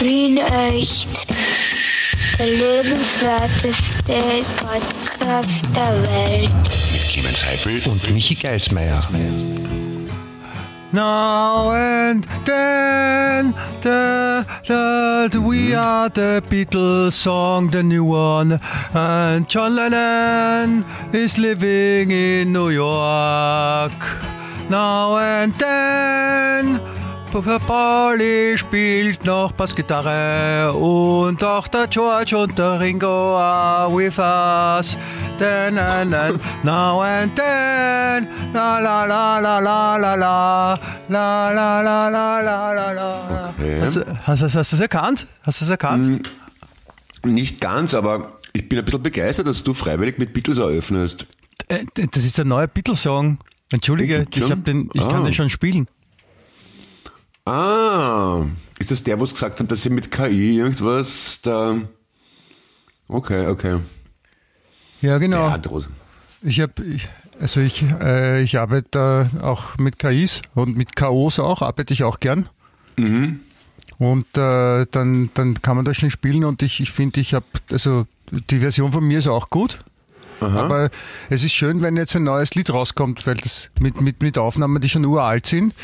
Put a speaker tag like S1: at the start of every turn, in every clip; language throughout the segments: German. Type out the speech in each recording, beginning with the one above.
S1: Wien echt. Der lebenswerteste Podcast der Welt.
S2: Mit Clemens Heifel
S3: und Michi Geismeier.
S4: Now and then, the, the, we are the Beatles song, the new one. And John Lennon is living in New York. Now and then, Pauli spielt noch Bassgitarre und auch der George und der Ringo are with us. Then and then, now and then, la la la la la la la, la la la la la la.
S5: Okay.
S4: Hast, du- hast, hast, hast du es erkannt? Hast du es erkannt?
S5: Nicht ganz, aber ich bin ein bisschen begeistert, dass du freiwillig mit Beatles eröffnest.
S4: Äh, Das ist der neue Beatles-Song. Entschuldige,
S5: gibt's
S4: ich, hab den, ich
S5: Ah.
S4: kann den schon spielen.
S5: Ah, ist das der, wo es gesagt haben, dass sie mit KI irgendwas da... Okay, okay.
S4: Ja, genau.
S5: Ja,
S4: Ich habe, also ich, äh, ich arbeite äh, auch mit KIs und mit KOs auch, arbeite ich auch gern. Und äh, dann, dann kann man das schon spielen und ich, ich finde, ich habe, also die Version von mir ist auch gut. Aber es ist schön, wenn jetzt ein neues Lied rauskommt, weil das mit, mit, mit Aufnahmen, die schon uralt sind.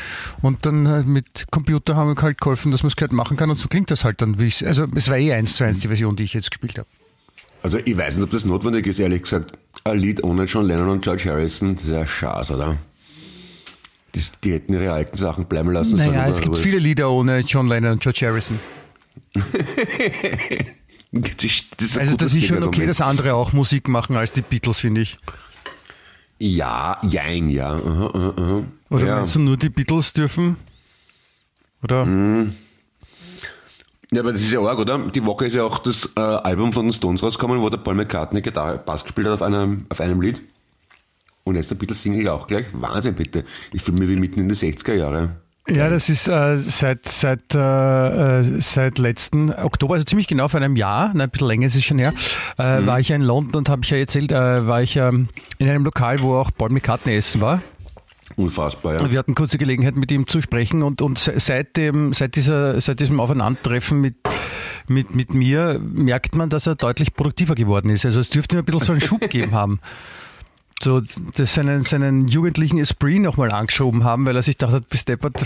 S4: Und dann halt mit Computer haben wir halt geholfen, dass man es gleich machen kann. Und so klingt das halt dann, wie ich Also es war eh eins zu eins die Version, die ich jetzt gespielt habe.
S5: Also ich weiß nicht, ob das notwendig ist, ehrlich gesagt. Ein Lied ohne John Lennon und George Harrison, das ist ja Schaß, oder? Das, die hätten ihre alten Sachen bleiben lassen sollen.
S4: Naja, es
S5: aber-
S4: gibt viele Lieder ohne John Lennon und George Harrison.
S5: Das,
S4: Also das ist schon okay, dass andere auch Musik machen als die Beatles, finde ich.
S5: Ja, jein, ja. Aha, aha, aha.
S4: Oder
S5: ja.
S4: meinst du nur die Beatles dürfen? Oder?
S5: Ja, aber das ist ja arg, oder? Die Woche ist ja auch das äh, Album von den Stones rausgekommen, wo der Paul McCartney Gitarre, Bass gespielt hat auf einem, auf einem Lied. Und jetzt der Beatles Single auch gleich. Wahnsinn, bitte. Ich fühle mich wie mitten in die 60er Jahre.
S4: Ja, das ist äh, seit seit äh, äh, seit letzten Oktober, also ziemlich genau vor einem Jahr, nein, ein bisschen länger ist es schon her, äh, war ich ja in London und habe ich ja erzählt, äh, war ich ähm, in einem Lokal, wo auch Paul McCartney essen war.
S5: Unfassbar, ja.
S4: Und wir hatten kurze Gelegenheit, mit ihm zu sprechen und, und se- seit, dem, seit, dieser, seit diesem Aufeinandertreffen mit, mit, mit mir merkt man, dass er deutlich produktiver geworden ist. Also es dürfte ihm ein bisschen so einen Schub gegeben haben. So, das seinen, seinen jugendlichen Esprit nochmal angeschoben haben, weil er sich dachte, bis deppert,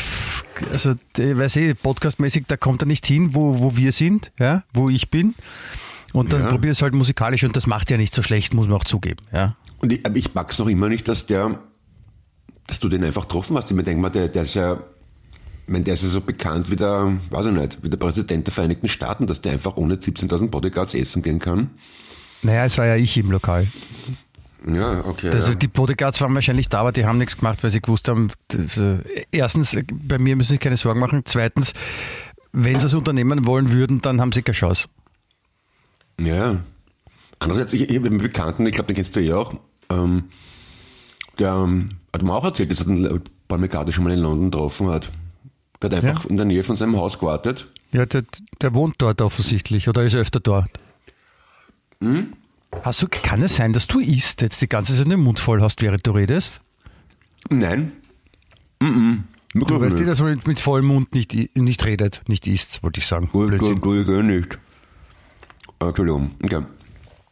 S4: also, ich weiß eh, podcastmäßig, da kommt er nicht hin, wo, wo wir sind, ja, wo ich bin. Und dann
S5: Ja.
S4: probier es halt musikalisch und das macht ja nicht so schlecht, muss man auch zugeben, ja.
S5: Und ich, aber ich mag's noch immer nicht, dass der, dass du den einfach getroffen hast. Ich mir denke mal, der, der ist ja, ich meine, der ist ja so bekannt wie der, weiß ich nicht, wie der Präsident der Vereinigten Staaten, dass der einfach ohne 17.000 Bodyguards essen gehen kann.
S4: Naja, es war ja ich im Lokal.
S5: Ja, okay.
S4: Also
S5: ja.
S4: die Bodyguards waren wahrscheinlich da, aber die haben nichts gemacht, weil sie gewusst haben, das, äh, erstens, äh, bei mir müssen sie keine Sorgen machen. Zweitens, wenn sie das Unternehmen wollen würden, dann haben sie keine Chance.
S5: Ja. Andererseits, ich, ich habe einen Bekannten, ich glaube, den kennst du ja auch, ähm, der ähm, hat mir auch erzählt, dass er den McCartney schon mal in London getroffen hat. Der hat einfach
S4: Ja.
S5: in der Nähe von seinem Haus gewartet.
S4: Ja, der, der wohnt dort offensichtlich oder ist öfter dort. Hast du, kann es sein, dass du isst jetzt die ganze Zeit den Mund voll hast, während du redest?
S5: Nein. Mhm.
S4: Du weißt eh, dass man mit, vollem Mund nicht, nicht redet, nicht isst, wollte ich sagen.
S5: Gut,
S4: Blödsinn.
S5: gut, gut, eh nicht. Ah, Entschuldigung. Okay.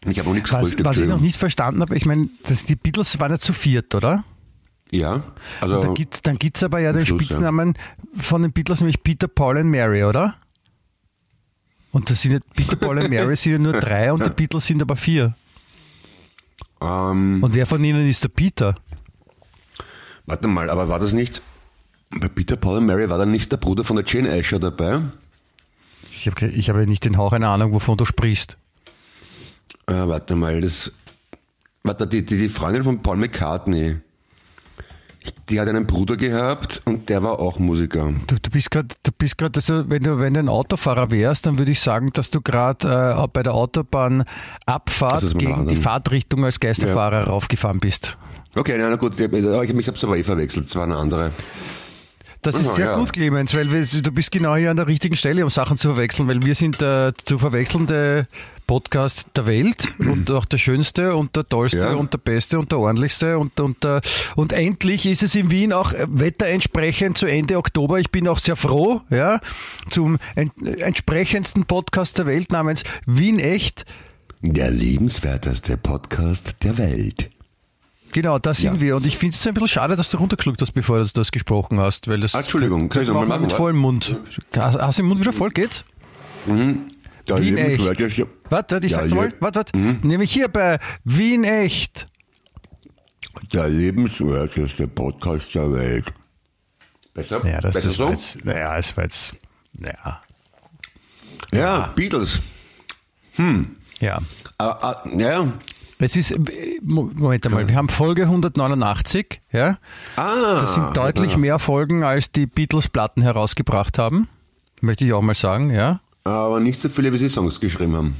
S5: Ich habe noch nichts
S4: Was, was ich noch nicht verstanden habe, ich meine, die Beatles waren ja zu viert, oder?
S5: Ja, also
S4: Da gibt's, dann gibt es aber ja den
S5: Schluss, ja.
S4: Spitznamen von den Beatles, nämlich Peter, Paul und Mary, oder? Und das sind ja, Peter, Paul und Mary sind ja nur drei und die Beatles sind aber vier.
S5: ähm,
S4: Und wer von ihnen ist der Peter?
S5: warte mal, aber war das nicht, bei Peter Paul und Mary war da nicht der Bruder von der Jane Asher dabei?
S4: Ich habe ich hab ja nicht den Hauch einer Ahnung, wovon du sprichst.
S5: Äh, warte mal, das, warte, die, die, die Freundin von Paul McCartney, die hat einen Bruder gehabt und der war auch Musiker.
S4: Du, du bist gerade, du bist gerade, also wenn du, wenn du ein Autofahrer wärst, dann würde ich sagen, dass du gerade äh, bei der Autobahn Abfahrt
S5: Das ist mal
S4: gegen die
S5: anderen.
S4: Fahrtrichtung als Geisterfahrer raufgefahren bist.
S5: Okay, na, na gut, ich, ich, ich habe es aber eh verwechselt, es war eine andere.
S4: Das ist sehr
S5: ja.
S4: gut, Clemens, weil wir, du bist genau hier an der richtigen Stelle, um Sachen zu verwechseln, weil wir sind äh, zu verwechselnde Podcast der Welt und auch der schönste und der tollste
S5: Ja.
S4: und der beste und der ordentlichste und, und, der, und endlich ist es in Wien auch wetterentsprechend zu Ende Oktober. Ich bin auch sehr froh, ja, zum en entsprechendsten Podcast der Welt namens Wien Echt.
S5: Der lebenswerteste Podcast der Welt.
S4: Genau, da sind
S5: Ja.
S4: wir. Und ich finde es ein bisschen schade, dass du runtergeschluckt hast, bevor du das gesprochen hast. Weil das
S5: Ah, Entschuldigung, soll ich noch mal machen,
S4: mit vollem Mund. Hast du den Mund wieder voll? Geht's?
S5: Der
S4: Wien
S5: lebenswerteste-
S4: Warte, warte, ich
S5: Ja,
S4: sag's mal. Warte, warte. Nämlich hier bei Wien Echt.
S5: Der lebenswerteste Podcast der Welt. Besser?
S4: Ja, das,
S5: Besser
S4: das
S5: so?
S4: jetzt, naja, es war jetzt, naja,
S5: Ja, Beatles.
S4: ja.
S5: Ah, ah, ja.
S4: Es ist, äh, Mo- Moment einmal, wir haben Folge 189, ja.
S5: Ah.
S4: Das sind deutlich
S5: ja.
S4: mehr Folgen, als die Beatles-Platten herausgebracht haben. Möchte ich auch mal sagen, ja.
S5: Aber nicht so viele, wie sie Songs geschrieben haben.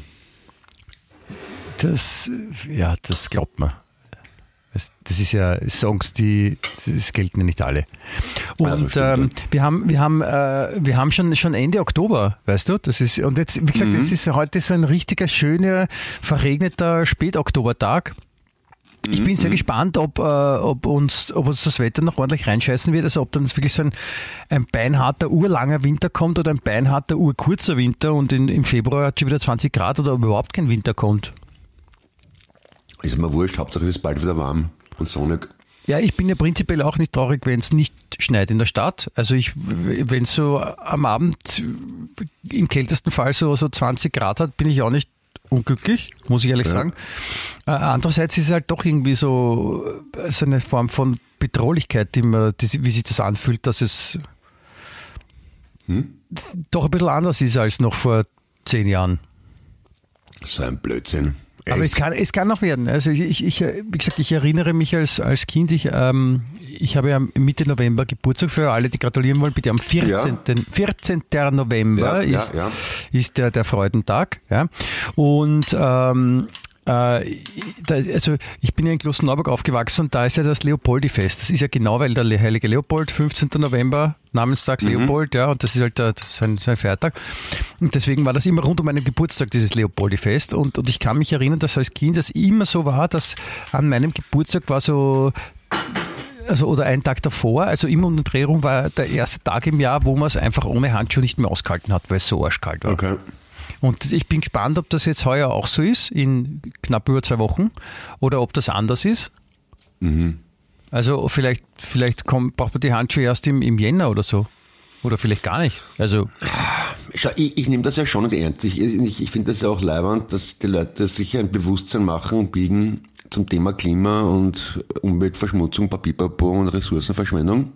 S4: Das, äh, ja, das glaubt man. Das, ist ja Songs, die, das gelten ja nicht alle. Und
S5: stimmt,
S4: ähm, wir haben, wir haben, äh, wir haben schon, schon Ende Oktober, weißt du? Das ist, und jetzt, wie gesagt,
S5: Mhm.
S4: jetzt ist heute so ein richtiger, schöner, verregneter Spätoktobertag. Ich bin
S5: Mhm.
S4: sehr gespannt, ob, äh, ob, uns, ob uns das Wetter noch ordentlich reinscheißen wird. Also ob dann wirklich so ein, ein beinharter, urlanger Winter kommt oder ein beinharter, urkurzer Winter und in, im Februar hat schon wieder 20 Grad oder ob überhaupt kein Winter kommt.
S5: Ist mir wurscht, Hauptsache es ist bald wieder warm und sonnig.
S4: Ja, ich bin ja prinzipiell auch nicht traurig, wenn es nicht schneit in der Stadt. Also ich, wenn es so am Abend im kältesten Fall so, so 20 Grad hat, bin ich auch nicht unglücklich, muss ich ehrlich
S5: Ja.
S4: sagen. Äh, andererseits ist es halt doch irgendwie so, äh, so eine Form von Bedrohlichkeit, die man, die, wie sich das anfühlt, dass es doch ein bisschen anders ist als noch vor zehn Jahren.
S5: So ein Blödsinn.
S4: Aber es kann, es kann noch werden. Also ich, ich, ich, wie gesagt, ich erinnere mich als, als Kind, ich, ähm, ich habe ja Mitte November Geburtstag für alle, die gratulieren wollen, bitte am 14. 14. November
S5: Ja, ja,
S4: ist,
S5: ja.
S4: ist der, der Freudentag. Ja. Und ähm, äh, also ich bin ja in Klosterneuburg aufgewachsen und da ist ja das Leopoldi-Fest. Das ist ja genau, weil der heilige Leopold, 15. November, Namenstag Leopold, ja, und das ist halt der, sein, sein Feiertag. Und deswegen war das immer rund um meinen Geburtstag, dieses Leopoldi-Fest. Und, und ich kann mich erinnern, dass als Kind das immer so war, dass an meinem Geburtstag war so also oder einen Tag davor, also immer um den Dreh rum war der erste Tag im Jahr, wo man es einfach ohne Handschuhe nicht mehr ausgehalten hat, weil es so arschkalt war.
S5: Okay.
S4: Und ich bin gespannt, ob das jetzt heuer auch so ist, in knapp über zwei Wochen, oder ob das anders ist. Also vielleicht, vielleicht kommt, braucht man die Handschuhe erst im, im Jänner oder so. Oder vielleicht gar nicht. Also,
S5: Schau, ich, ich nehme das ja schon ernst. Ich, ich, ich finde das ja auch leibend, dass die Leute sich ein Bewusstsein machen und bilden zum Thema Klima und Umweltverschmutzung, Papierpapo und Ressourcenverschwendung.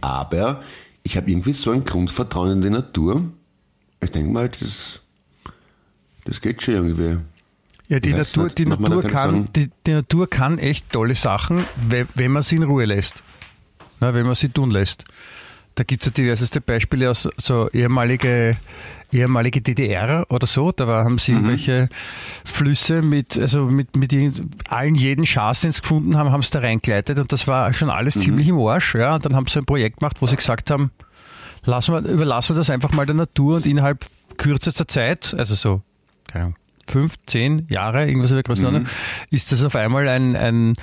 S5: Aber ich habe irgendwie so ein Grundvertrauen in die Natur. Ich denke mal, das, das geht schon irgendwie.
S4: ja, die Natur,
S5: nicht,
S4: die Natur kann, die, die Natur kann echt tolle Sachen, wenn, man sie in Ruhe lässt. Na, wenn man sie tun lässt. Da gibt es ja diverseste Beispiele aus so ehemalige, ehemalige DDR oder so. Da war, haben sie
S5: Mhm.
S4: irgendwelche Flüsse mit, also mit, mit allen jeden Schatz, den sie gefunden haben, haben sie da reingleitet und das war schon alles
S5: Mhm.
S4: ziemlich im Arsch. Ja. Und dann haben sie ein Projekt gemacht, wo sie gesagt haben, lassen wir, überlassen wir das einfach mal der Natur und innerhalb kürzester Zeit, also so, keine Ahnung, fünf, zehn Jahre, irgendwas in der Größenordnung, ist das auf einmal ein, ein,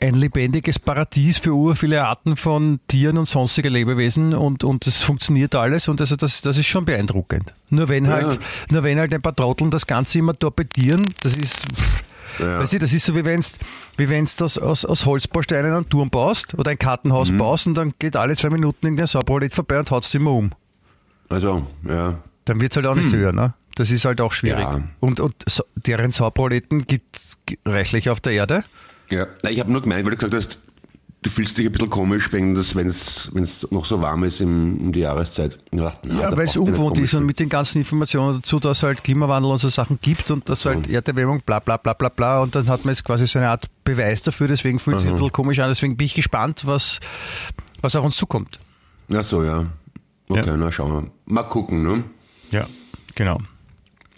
S4: ein lebendiges Paradies für ur viele Arten von Tieren und sonstige Lebewesen und, und das funktioniert alles und also das, das ist schon beeindruckend. Nur wenn
S5: Ja.
S4: halt, nur wenn halt ein paar Trotteln das Ganze immer torpedieren, das ist,
S5: Ja.
S4: weißt du, das ist so wie wenn's, wie wenn's das aus, aus Holzbausteinen einen Turm baust oder ein Kartenhaus
S5: Mhm.
S4: baust und dann geht alle zwei Minuten irgendein Sauprolet vorbei und haut's immer um.
S5: Also, ja.
S4: Dann wird's halt auch nicht höher, ne? Das ist halt auch schwierig.
S5: Ja.
S4: Und, und so, deren Sauproleten gibt reichlich auf der Erde.
S5: Ja, ich habe nur gemeint, weil du gesagt hast, du fühlst dich ein bisschen komisch, wenn es noch so warm ist im, um die Jahreszeit. Dachte, na,
S4: Ja, weil es ungewohnt ist und mit den ganzen Informationen dazu, dass es halt Klimawandel und so Sachen gibt und dass halt Erderwärmung, bla bla bla bla bla und dann hat man jetzt quasi so eine Art Beweis dafür, deswegen fühlt es sich ein bisschen komisch an, deswegen bin ich gespannt, was, was auf uns zukommt.
S5: Ach so, ja. Okay,
S4: Ja.
S5: na schauen wir. Mal gucken, ne?
S4: Ja, genau.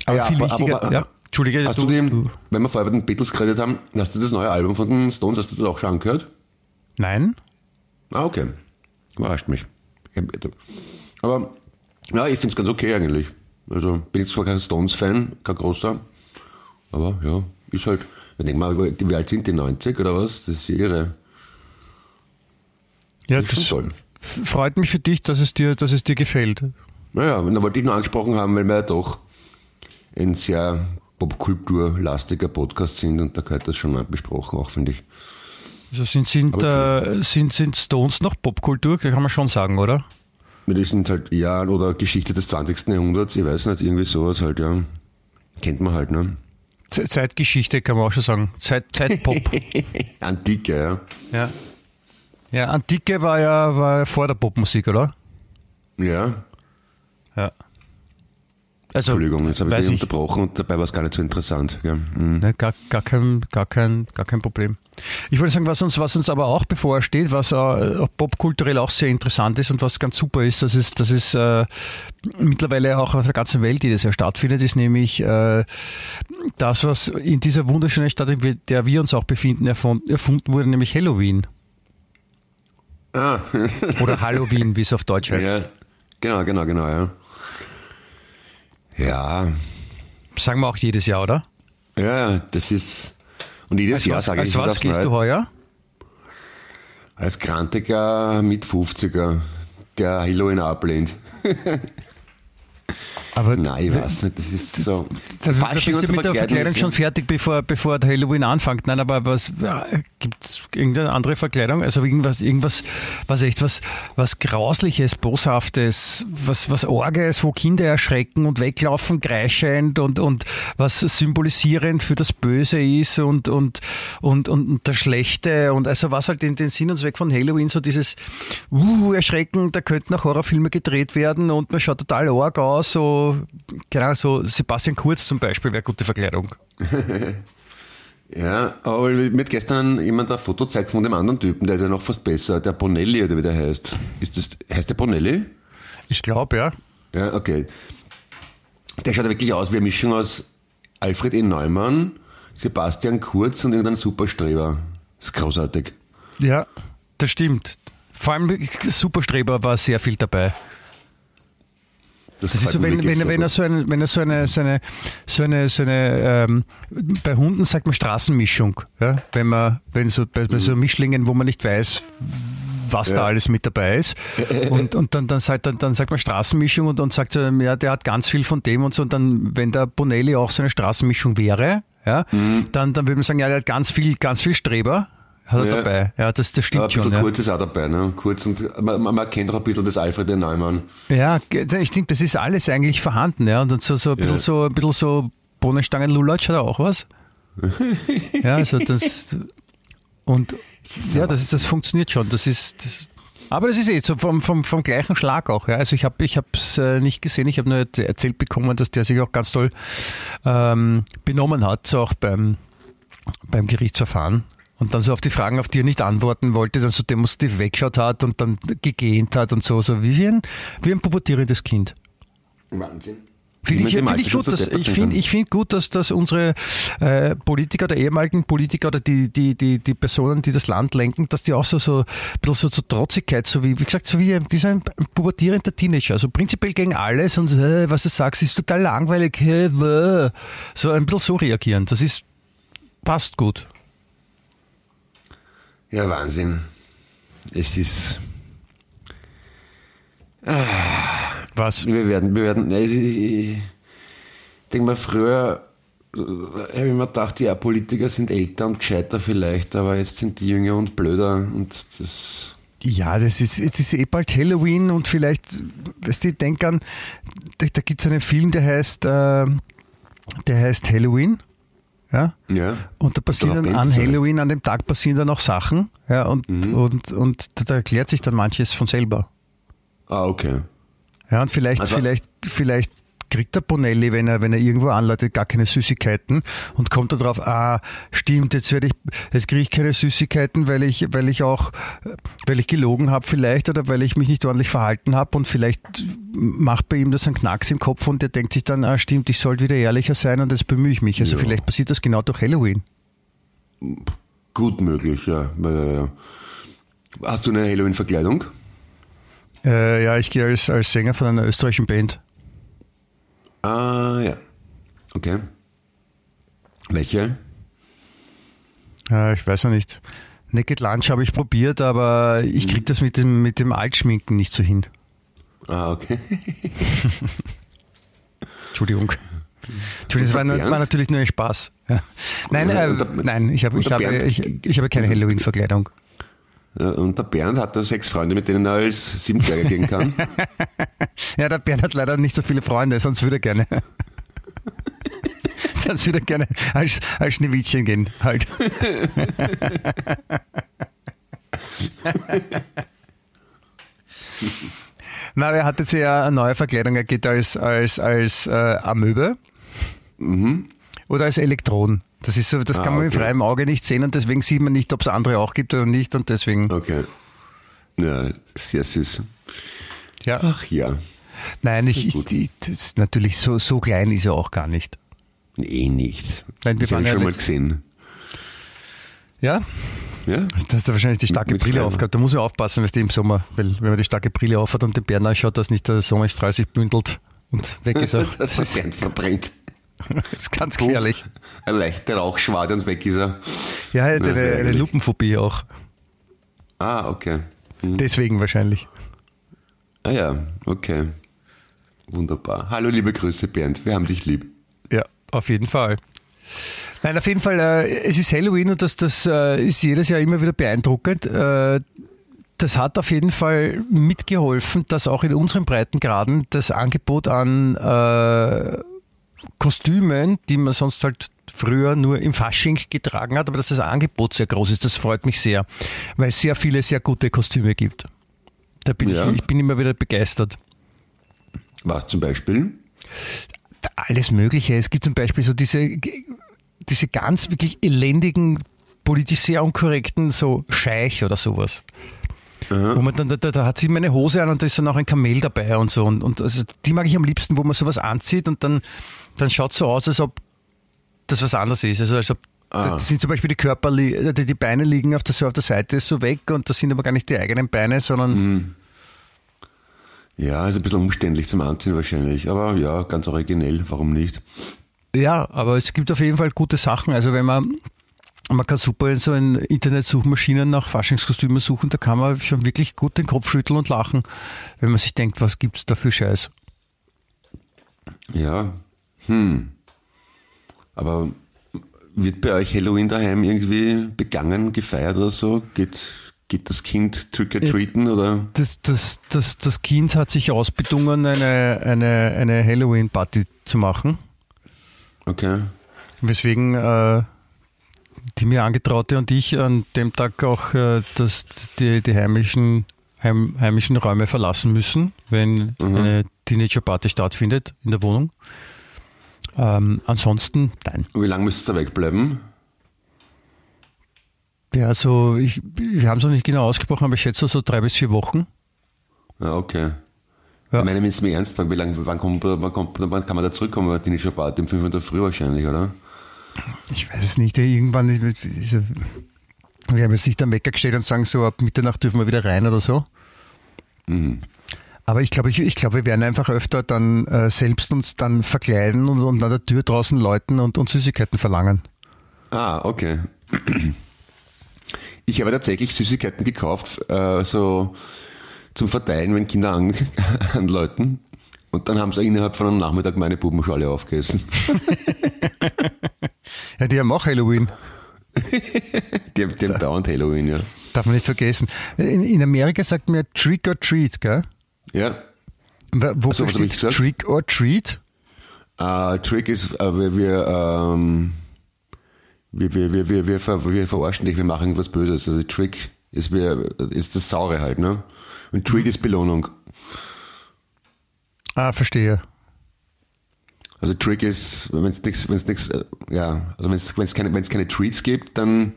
S4: Aber
S5: Ja,
S4: viel
S5: aber-
S4: wichtiger,
S5: aber-
S4: ja, Entschuldige,
S5: Hast
S4: du,
S5: die,
S4: du,
S5: wenn wir vorher bei den Beatles geredet haben, hast du das neue Album von den Stones, hast du das auch schon angehört?
S4: nein?
S5: Ah, okay. Überrascht mich. Aber ja, ich finde es ganz okay eigentlich. Also bin jetzt zwar kein Stones-Fan, kein großer, aber ja, ist halt. Ich denke mal, wie alt sind die 90 oder was? Das ist irre.
S4: Ja,
S5: Das
S4: das freut mich für dich, dass es dir, dass es dir gefällt.
S5: Naja, da wollte ich nur angesprochen haben, weil wir ja doch ein sehr popkulturlastiger Podcast sind und da gehört das schon mal besprochen, auch finde ich.
S4: Also sind, sind, äh, sind, sind Stones noch Popkultur? Kann man schon sagen, oder?
S5: Das sind halt, ja, oder Geschichte des 20. Jahrhunderts, ich weiß nicht, irgendwie sowas halt, ja. Kennt man halt, ne?
S4: Ze- Zeitgeschichte kann man auch schon sagen. Zeit, Zeitpop.
S5: Antike, ja.
S4: ja. Ja, Antike war ja, war ja vor der Popmusik, oder?
S5: Ja,
S4: Ja. Also,
S5: Entschuldigung, jetzt habe ich dich
S4: ich.
S5: unterbrochen und dabei war es gar nicht so interessant. Gell? Mhm.
S4: Ne, gar, gar, kein, gar, kein, gar kein Problem. Ich wollte sagen, was uns, was uns aber auch bevorsteht, was äh, popkulturell auch sehr interessant ist und was ganz super ist, dass es, dass es äh, mittlerweile auch auf der ganzen Welt jedes Jahr stattfindet, ist nämlich äh, das, was in dieser wunderschönen Stadt, in der wir uns auch befinden, erfunden, erfunden wurde, nämlich Halloween.
S5: Ah,
S4: Oder Halloween, wie es auf Deutsch heißt.
S5: ja, genau, genau, genau, ja. Ja,
S4: Sagen wir auch jedes Jahr, oder?
S5: ja, das ist. Und jedes
S4: Als
S5: Jahr
S4: was,
S5: sage
S4: als
S5: ich wieder
S4: was gehst du heuer?
S5: Als Grantiger mit 50er, der Halloween ablehnt.
S4: Aber
S5: Nein, ich weiß nicht, das ist so.
S4: Da, da bist du mit der Verkleidung schon fertig, bevor, bevor Halloween anfängt. Nein, aber was ja, gibt es irgendeine andere Verkleidung? Also irgendwas, irgendwas, was echt was, was Grausliches, Boshaftes, was, was Orges, wo Kinder erschrecken und weglaufen, kreischend und, und was symbolisierend für das Böse ist und, und, und, und, und das Schlechte und also was halt den, den Sinn und Zweck von Halloween, so dieses uh, Erschrecken, da könnten noch Horrorfilme gedreht werden und man schaut total arg aus, so, genau, so Sebastian Kurz zum Beispiel wäre gute Verkleidung.
S5: Ja, aber mir hat gestern jemand ein Foto zeigt von dem anderen Typen, der ist ja noch fast besser, der Bonelli oder wie der heißt. Ist das, heißt der Bonelli?
S4: Ich glaube, ja.
S5: Ja, okay. Der schaut wirklich aus wie eine Mischung aus Alfred E. Neumann, Sebastian Kurz und irgendein Superstreber. Das ist großartig.
S4: Ja, das stimmt. Vor allem Superstreber war sehr viel dabei. Das ist
S5: gefällt
S4: so, wenn, wenn, wenn er so eine, wenn er so eine, so eine, so eine, so eine ähm, bei Hunden sagt man Straßenmischung, ja? wenn man, wenn so bei, bei so Mischlingen, wo man nicht weiß, was da
S5: Mhm. Ja.
S4: alles mit dabei ist. Und, und dann, dann, sagt, dann, dann sagt man Straßenmischung und, und sagt so, ja, der hat ganz viel von dem und so. Und dann, wenn der Bonelli auch so eine Straßenmischung wäre, ja,
S5: Mhm.
S4: dann, dann würde man sagen, ja, der hat ganz viel, ganz viel Streber. Hat er
S5: Ja.
S4: dabei. Ja, das, das
S5: Ja, ein
S4: stimmt schon. Ja.
S5: kurz ist auch dabei, ne? Kurz und man, man man kennt auch ein bisschen das Alfred E. Neumann.
S4: Ja, das stimmt, das ist alles eigentlich vorhanden, ja. Und so, so ein bisschen
S5: Ja.
S4: so, ein bisschen so Bohnenstangen Lulatsch hat er auch was. ja, also das, und, ja, das ist, das funktioniert schon, das ist, das, aber das ist eh so vom, vom, vom gleichen Schlag auch, ja. Also ich habe, ich habe es äh, nicht gesehen, ich habe nur erzählt bekommen, dass der sich auch ganz toll, ähm, benommen hat, so auch beim, beim Gerichtsverfahren. Und dann so auf die Fragen, auf die er nicht antworten wollte, dann so demonstrativ weggeschaut hat und dann gegähnt hat und so, so wie ein, wie ein pubertierendes Kind.
S5: Wahnsinn.
S4: Finde ich, find ich gut, dass, ich finde ich find gut, dass, dass unsere äh, Politiker oder ehemaligen Politiker oder die, die, die, die Personen, die das Land lenken, dass die auch so, so ein bisschen so, so Trotzigkeit, so wie, wie gesagt, so wie, ein- wie so ein pubertierender Teenager, also prinzipiell gegen alles und äh, was du sagst, ist total langweilig, äh, so ein bisschen so reagieren, das ist, passt gut.
S5: Ja, Wahnsinn. Es ist.
S4: Was?
S5: Wir werden, wir werden. ne, Ich denke mal, früher äh, habe ich mir gedacht, ja, Politiker sind älter und gescheiter vielleicht, aber jetzt sind die jünger und blöder und das.
S4: Ja, das ist, jetzt ist eh bald Halloween und vielleicht, weißt du, ich denk an, da, da gibt es einen Film, der heißt, äh, der heißt Halloween. Ja.
S5: Ja.
S4: Und da passieren dann an Halloween, an dem Tag passieren dann auch Sachen. Ja, und,
S5: Mhm.
S4: und, und da, da erklärt sich dann manches von selber.
S5: Ah, okay.
S4: Ja, und vielleicht,
S5: Also-
S4: vielleicht, vielleicht kriegt der Bonelli, wenn er, wenn er irgendwo anleitet, gar keine Süßigkeiten und kommt da drauf, ah, stimmt, jetzt werde ich, jetzt kriege ich keine Süßigkeiten, weil ich, weil ich auch, weil ich gelogen habe vielleicht oder weil ich mich nicht ordentlich verhalten habe und vielleicht macht bei ihm das einen Knacks im Kopf und der denkt sich dann, ah, stimmt, ich sollte wieder ehrlicher sein und jetzt bemühe ich mich. Also
S5: Ja.
S4: vielleicht passiert das genau durch Halloween.
S5: Gut möglich, ja. Ja. Hast du eine Halloween-Verkleidung?
S4: Äh, ja, ich gehe als, als Sänger von einer österreichischen Band.
S5: Ah, ja. Okay. Welche?
S4: Ja, ich weiß noch nicht. Naked Lunch habe ich probiert, aber ich kriege das mit dem, mit dem Altschminken nicht so hin.
S5: Ah, okay.
S4: Entschuldigung. Entschuldigung, das war, war natürlich nur ein Spaß. Ja. Nein,
S5: Ja,
S4: äh, nein, ich habe, ich, habe, ich, ich habe keine Halloween-Verkleidung.
S5: Und der Bernd hat da sechs Freunde, mit denen er als Siebenzwerger gehen kann.
S4: Ja, der Bernd hat leider nicht so viele Freunde, sonst würde er gerne. sonst würde er gerne als, als Schneewittchen gehen, halt. Na, er hat jetzt ja eine neue Verkleidung. Er geht als, als, als äh, Amöbe oder als Elektron. Das ist so, das
S5: Ah,
S4: kann man mit
S5: okay.
S4: freiem Auge nicht sehen und deswegen sieht man nicht, ob es andere auch gibt oder nicht und deswegen,
S5: Okay. Ja, sehr süß.
S4: ja.
S5: Ach ja.
S4: Nein, ich, ich, ich das natürlich so, so klein ist er auch gar nicht.
S5: Eh nicht.
S4: Nein, wir
S5: ich habe
S4: ja
S5: schon mal gesehen.
S4: Ja,
S5: Ja?
S4: da hast du wahrscheinlich die starke
S5: Mit
S4: Brille
S5: Freier.
S4: aufgehabt. Da muss man aufpassen, weißt du, im Sommer, weil wenn man die starke Brille aufhat und den Bären anschaut, dass nicht der Sonnenstrahl sich bündelt und weg ist er.
S5: Das ist Bernd verbrennt.
S4: Das ist ganz gefährlich.
S5: Eine leichte Rauchschwade und weg ist er.
S4: Ja, er hat eine, eine Lupenphobie auch.
S5: Ah, okay. Hm.
S4: Deswegen wahrscheinlich.
S5: Ah ja, okay. Wunderbar. Hallo, liebe Grüße, Bernd. Wir haben dich lieb.
S4: Ja, auf jeden Fall. Nein, auf jeden Fall, äh, es ist Halloween und das, das äh, ist jedes Jahr immer wieder beeindruckend. Äh, das hat auf jeden Fall mitgeholfen, dass auch in unseren Breitengraden das Angebot an äh, Kostümen, die man sonst halt früher nur im Fasching getragen hat, aber dass das Angebot sehr groß ist, das freut mich sehr, weil es sehr viele sehr gute Kostüme gibt. Da bin
S5: Ja.
S4: ich, ich bin immer wieder begeistert.
S5: Was zum Beispiel?
S4: alles Mögliche. Es gibt zum Beispiel so diese, diese ganz wirklich elendigen, politisch sehr unkorrekten, so Scheich oder sowas. Wo man dann, da, da hat sie meine Hose an und da ist dann auch ein Kamel dabei und so. Und, und also die mag ich am liebsten, wo man sowas anzieht und dann, dann schaut es so aus, als ob das was anderes ist. Also als ob
S5: Ah.
S4: da sind zum Beispiel die Körper, li- die, die Beine liegen auf der, so auf der Seite so weg und das sind aber gar nicht die eigenen Beine, sondern
S5: Ja, ist ein bisschen umständlich zum Anziehen wahrscheinlich. Aber ja, ganz originell. Warum nicht?
S4: Ja, aber es gibt auf jeden Fall gute Sachen. Also wenn man, man kann super in so in Internetsuchmaschinen nach Faschingskostümen suchen, da kann man schon wirklich gut den Kopf schütteln und lachen, wenn man sich denkt, was gibt's da für Scheiß.
S5: Ja. Hm. Aber wird bei euch Halloween daheim irgendwie begangen, gefeiert oder so? Geht, geht das Kind trick-or-treaten oder?
S4: Das, das, das, das Kind hat sich ausbedungen, eine, eine, eine Halloween-Party zu machen,
S5: Okay.
S4: weswegen äh, die mir Angetraute und ich an dem Tag auch äh, das, die, die heimischen, heim, heimischen Räume verlassen müssen, wenn eine Teenager-Party stattfindet in der Wohnung. Ähm, ansonsten, nein.
S5: Wie lange müsst ihr wegbleiben?
S4: Ja, also ich, wir haben es noch nicht genau ausgesprochen, aber ich schätze so drei bis vier Wochen.
S5: Ja, okay.
S4: Ja.
S5: Ich meine, wenn es mir ernst fragt, wie lange, wann, kommt, wann, kommt, wann kann man da zurückkommen? Bei Teenager Party um 5 Uhr Früh wahrscheinlich, oder?
S4: Ich weiß es nicht, irgendwann, ist- wir haben jetzt nicht am Wecker gestellt und sagen so, ab Mitternacht dürfen wir wieder rein oder so. Aber ich glaube, ich, ich glaube, wir werden einfach öfter dann äh, selbst uns dann verkleiden und, und an der Tür draußen läuten und, und Süßigkeiten verlangen.
S5: Ah, okay. Ich habe tatsächlich Süßigkeiten gekauft, äh, so zum Verteilen, wenn Kinder an, anläuten. Und dann haben sie innerhalb von einem Nachmittag meine Bubenschale aufgegessen.
S4: Ja, die haben auch Halloween.
S5: Die, haben- die haben dauernd Halloween, ja.
S4: Darf man nicht vergessen. In, in Amerika sagt man ja Trick or Treat, gell?
S5: Ja.
S4: Wofür
S5: ich
S4: steht? Trick or Treat?
S5: Äh, Trick ist, äh, wir, wir, ähm, wir, wir, wir, wir, wir, ver, wir verarschen dich, wir machen irgendwas Böses. Also Trick ist, wir, ist das Saure halt, ne? Und Treat ist Belohnung.
S4: Ah, verstehe.
S5: Also Trick ist, wenn es nichts, wenn es nichts, äh, ja, also wenn es wenn es keine, wenn es keine Treats gibt, dann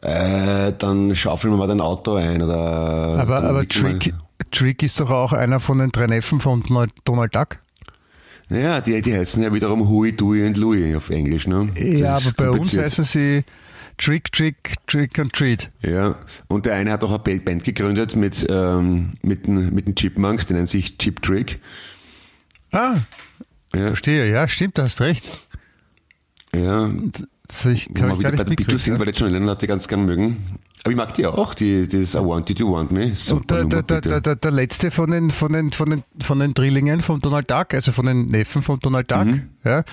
S5: äh, dann schaufeln wir mal dein Auto ein oder.
S4: Aber, aber Trick, Trick ist doch auch einer von den drei Neffen von Donald- Duck.
S5: Ja, die, die heißen ja wiederum Huey, Dewey und Louie auf Englisch, ne? Das
S4: Ja, aber bei uns heißen sie Trick, Trick, Trick and Treat.
S5: Ja, und der eine hat auch eine Band gegründet mit, ähm, mit, den, mit den Chipmunks, die nennen sich Chip Trick.
S4: Ah,
S5: Ja,
S4: Verstehe, ja, stimmt, du hast recht.
S5: ja.
S4: Hab ich,
S5: Wo
S4: hab
S5: wir wieder bei den Beatles sind, weil ich John Lennon hatte ganz gern mögen. Aber ich mag die auch, die, das I Want You to Want Me. Super
S4: Und der, der, der, der, der letzte von den, von, den, von, den, von den Drillingen von Donald Duck, also von den Neffen von Donald Duck,
S5: Mhm.
S4: ja,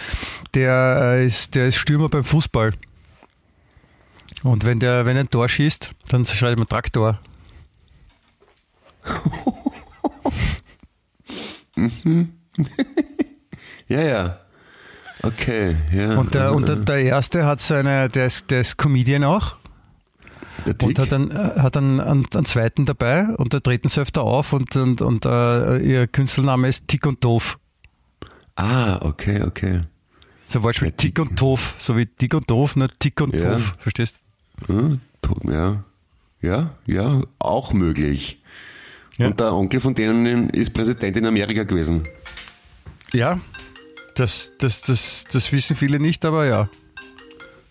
S4: der, äh, ist, der ist Stürmer beim Fußball. Und wenn der, wenn er ein Tor schießt, dann schreit man Traktor.
S5: Ja, ja. Okay, ja.
S4: Und der, und der, der erste hat seine, der ist, der ist Comedian auch.
S5: der Tick.
S4: Und hat dann, äh, hat dann einen, einen zweiten dabei und da treten sie öfter auf und, und, und äh, ihr Künstlername ist Tick und Doof.
S5: ah, okay, okay.
S4: So Wortspiel
S5: Ja,
S4: Tick und Doof, so wie Tick und Doof, nur Tick und
S5: Ja.
S4: Doof, verstehst
S5: to- ja. Ja, ja, auch möglich.
S4: Ja.
S5: Und der Onkel von denen ist Präsident in Amerika gewesen.
S4: Ja, das, das, das, das wissen viele nicht, aber ja.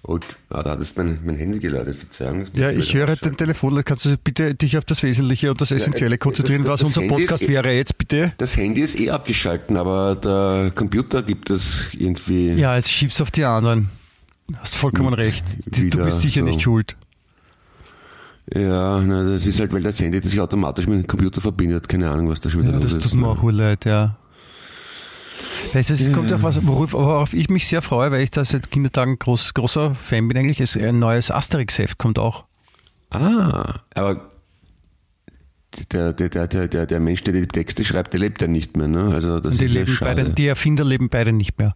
S5: Und, ah, da hat jetzt mein, mein Handy geläutet, Verzeihung. Das
S4: Ja, ich höre den Telefon, kannst du bitte dich auf das Wesentliche und das Essentielle
S5: äh,
S4: konzentrieren,
S5: das-
S4: was
S5: das
S4: unser
S5: Handy
S4: Podcast
S5: ist eh-
S4: wäre jetzt, bitte?
S5: Das Handy ist eh abgeschalten, aber der Computer gibt es irgendwie.
S4: Ja, jetzt schiebst du auf die anderen. Hast vollkommen recht. Du bist sicher
S5: so.
S4: nicht schuld.
S5: Ja, na, das ist halt, weil das Handy das sich automatisch mit dem Computer verbindet. Keine Ahnung, was da schon wieder
S4: Ja,
S5: los
S4: das
S5: ist.
S4: tut mir auch wohl leid, ja. Weißt du, Es kommt ja was, worauf, worauf ich mich sehr freue, weil ich da seit Kindertagen groß, großer Fan bin eigentlich. ist Ein neues Asterix-Heft kommt auch.
S5: Ah, aber der, der, der, der, der, Mensch, der die Texte schreibt, der lebt ja nicht mehr, ne? Also das
S4: die,
S5: ist ja
S4: leben
S5: schade.
S4: beide, die Erfinder leben beide nicht mehr.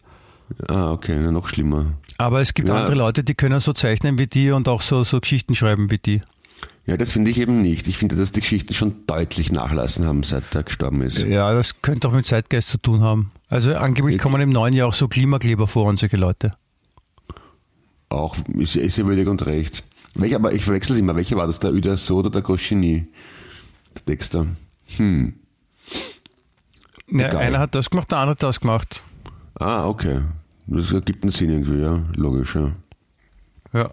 S5: ah, okay, noch schlimmer.
S4: Aber es gibt
S5: Ja.
S4: andere Leute, die können so zeichnen wie die und auch so, so Geschichten schreiben wie die.
S5: Ja, das finde ich eben nicht. Ich finde, dass die Geschichten schon deutlich nachlassen haben, seit er gestorben ist.
S4: Ja, das könnte auch mit Zeitgeist zu tun haben. Also angeblich
S5: Ich-
S4: kommen im neuen Jahr auch so Klimakleber vor und solche Leute.
S5: Auch ist, ist ja würdig und recht. Welcher, aber ich verwechsel immer. Welcher war das? Der Uderso oder der Goscinny? Der Texter. Hm.
S4: Ja,
S5: Egal.
S4: einer hat das gemacht, der andere hat das gemacht.
S5: Ah, okay. Das ergibt einen Sinn irgendwie, ja. Logisch, ja.
S4: Ja.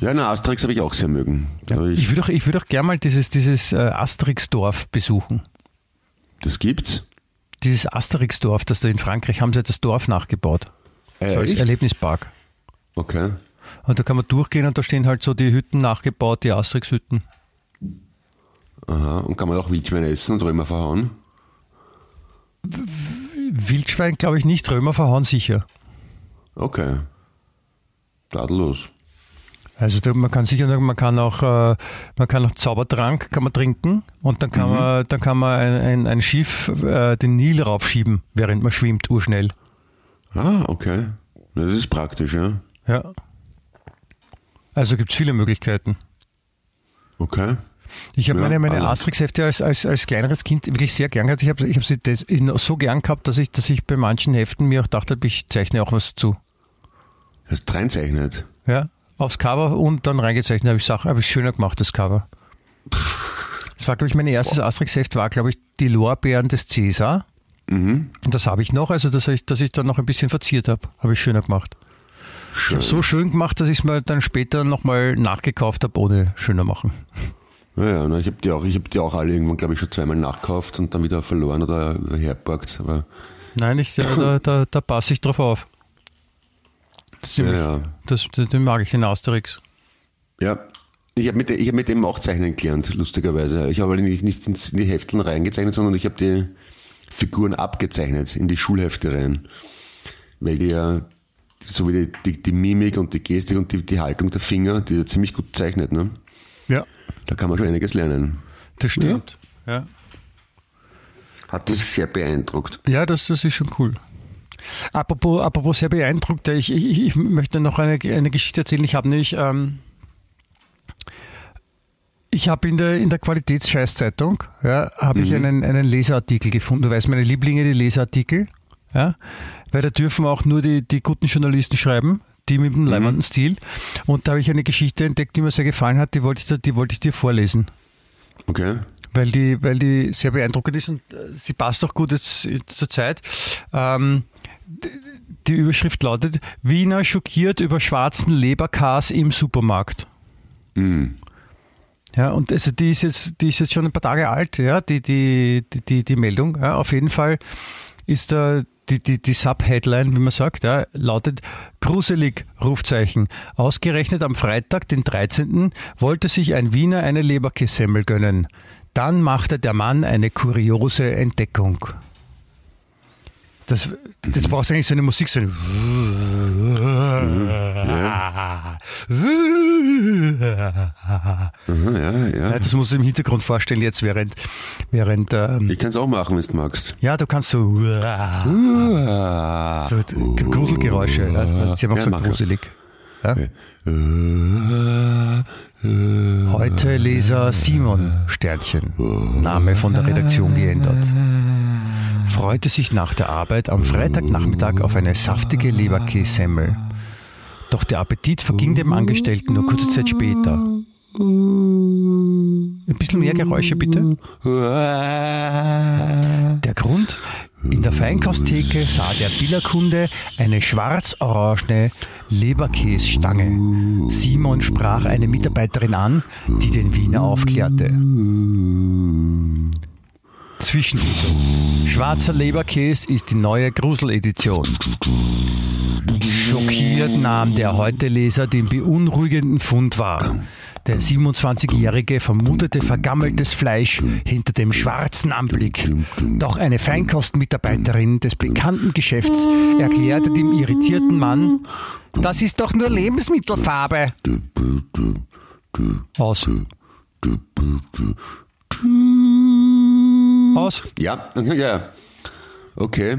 S5: Ja, na, Asterix habe ich auch sehr mögen. Hab
S4: Ich
S5: ich,
S4: würde auch, ich würd auch gerne mal dieses, dieses äh, Asterix-Dorf besuchen.
S5: das gibt's.
S4: Dieses Asterix-Dorf, das da in Frankreich haben sie das Dorf nachgebaut.
S5: Äh,
S4: So als
S5: echt?
S4: Erlebnispark.
S5: Okay.
S4: Und da kann man durchgehen und da stehen halt so die Hütten nachgebaut, die Asterix-Hütten.
S5: Aha. Und kann man auch Wildschweine essen und Römer verhauen?
S4: Wildschwein glaube ich nicht, Römer verhauen sicher.
S5: Okay. Tadellos.
S4: Also man kann sicher, man kann auch, äh, man kann auch Zaubertrank kann man trinken und dann kann man, dann kann man ein, ein, ein Schiff äh, den Nil raufschieben, während man schwimmt, urschnell.
S5: Ah, okay. Das ist praktisch, ja.
S4: Ja. Also gibt es viele Möglichkeiten.
S5: Okay.
S4: Ich habe
S5: Ja,
S4: meine, meine
S5: alle.
S4: Asterix-Hefte als, als, als kleineres Kind wirklich sehr gern gehabt. Ich habe ich hab sie so gern gehabt, dass ich, dass ich bei manchen Heften mir auch dachte, ich zeichne auch was dazu.
S5: Hast reinzeichnet.
S4: Ja, aufs Cover und dann reingezeichnet habe ich Sachen, habe ich schöner gemacht, das Cover. Das war, glaube ich, mein erstes Asterix-Heft war, glaube ich, die Lorbeeren des Cäsar.
S5: Mhm.
S4: Und das habe ich noch, also dass ich, dass ich dann noch ein bisschen verziert habe, habe ich schöner gemacht. Ich
S5: Schön.
S4: habe so schön gemacht, dass ich es mir dann später nochmal nachgekauft habe, ohne schöner machen.
S5: Ja, ja, ich habe die auch, ich habe die auch alle irgendwann, glaube ich, schon zweimal nachgekauft und dann wieder verloren oder herborgt. Aber
S4: Nein, ich, ja, da, da, da passe ich drauf auf. Das, ist
S5: ja, ja.
S4: das, den mag ich in Asterix.
S5: Ja. Ich habe mit, ich hab mit dem auch zeichnen gelernt, lustigerweise. Ich habe nicht, nicht in die Hefteln reingezeichnet, sondern ich habe die Figuren abgezeichnet in die Schulhefte rein. Weil die ja, so wie die, die, die Mimik und die Gestik und die, die Haltung der Finger, die ja ziemlich gut zeichnet, ne?
S4: Ja,
S5: Da kann man schon einiges lernen.
S4: das stimmt. Ja,
S5: Hat mich sehr beeindruckt.
S4: ja das, das ist schon cool. Apropos, apropos sehr beeindruckt, ich, ich, ich möchte noch eine, eine Geschichte erzählen. Ich habe nämlich, ähm, ich habe in der, in der Qualitätsscheißzeitung, ja, habe ich einen, einen Leserartikel gefunden. Du weißt, meine Lieblinge, die Leserartikel, ja, weil da dürfen auch nur die, die guten Journalisten schreiben, die mit dem leimenden Stil. Und da habe ich eine Geschichte entdeckt, die mir sehr gefallen hat, die wollte ich, dir- die wollte ich dir vorlesen.
S5: Okay?
S4: weil die, weil die sehr beeindruckend ist und äh, sie passt auch gut jetzt zur Zeit. Ähm, die Überschrift lautet: Wiener schockiert über schwarzen Leberkas im Supermarkt.
S5: Mhm.
S4: Ja, und also die ist jetzt, die ist jetzt schon ein paar Tage alt, ja, die, die, die, die, die Meldung. Ja, auf jeden Fall ist da die, die, die Sub-Headline, wie man sagt, ja, lautet Gruselig, Rufzeichen. Ausgerechnet am Freitag, den 13., wollte sich ein Wiener eine Leberkässemmel gönnen. Dann machte der Mann eine kuriose Entdeckung. Das, das brauchst du eigentlich so eine Musik, so eine
S5: Mhm, ja, ja.
S4: das musst du im Hintergrund vorstellen jetzt, während, während ähm,
S5: Ich kann es auch machen, wenn du magst.
S4: ja, du kannst so,
S5: Ah.
S4: so Gruselgeräusche, ja, sie haben auch
S5: Ja,
S4: so gruselig. Ja? Heute Leser Simon Sternchen, Name von der Redaktion geändert. Freute sich nach der Arbeit am Freitagnachmittag auf eine saftige Leberkässemmel. Doch der Appetit verging dem Angestellten nur kurze Zeit später. Ein bisschen mehr Geräusche bitte. Der Grund? In der Feinkosttheke sah der Billerkunde eine schwarz-orangene Leberkässtange. Simon sprach eine Mitarbeiterin an, die den Wiener aufklärte. Zwischenlesung. Schwarzer Leberkäse ist die neue Gruseledition. Schockiert nahm der Heute-Leser den beunruhigenden Fund wahr. Der 27-Jährige vermutete vergammeltes Fleisch hinter dem schwarzen Anblick. Doch eine Feinkostmitarbeiterin des bekannten Geschäfts erklärte dem irritierten Mann, das ist doch nur Lebensmittelfarbe. Aus. Aus.
S5: Ja, ja. Okay.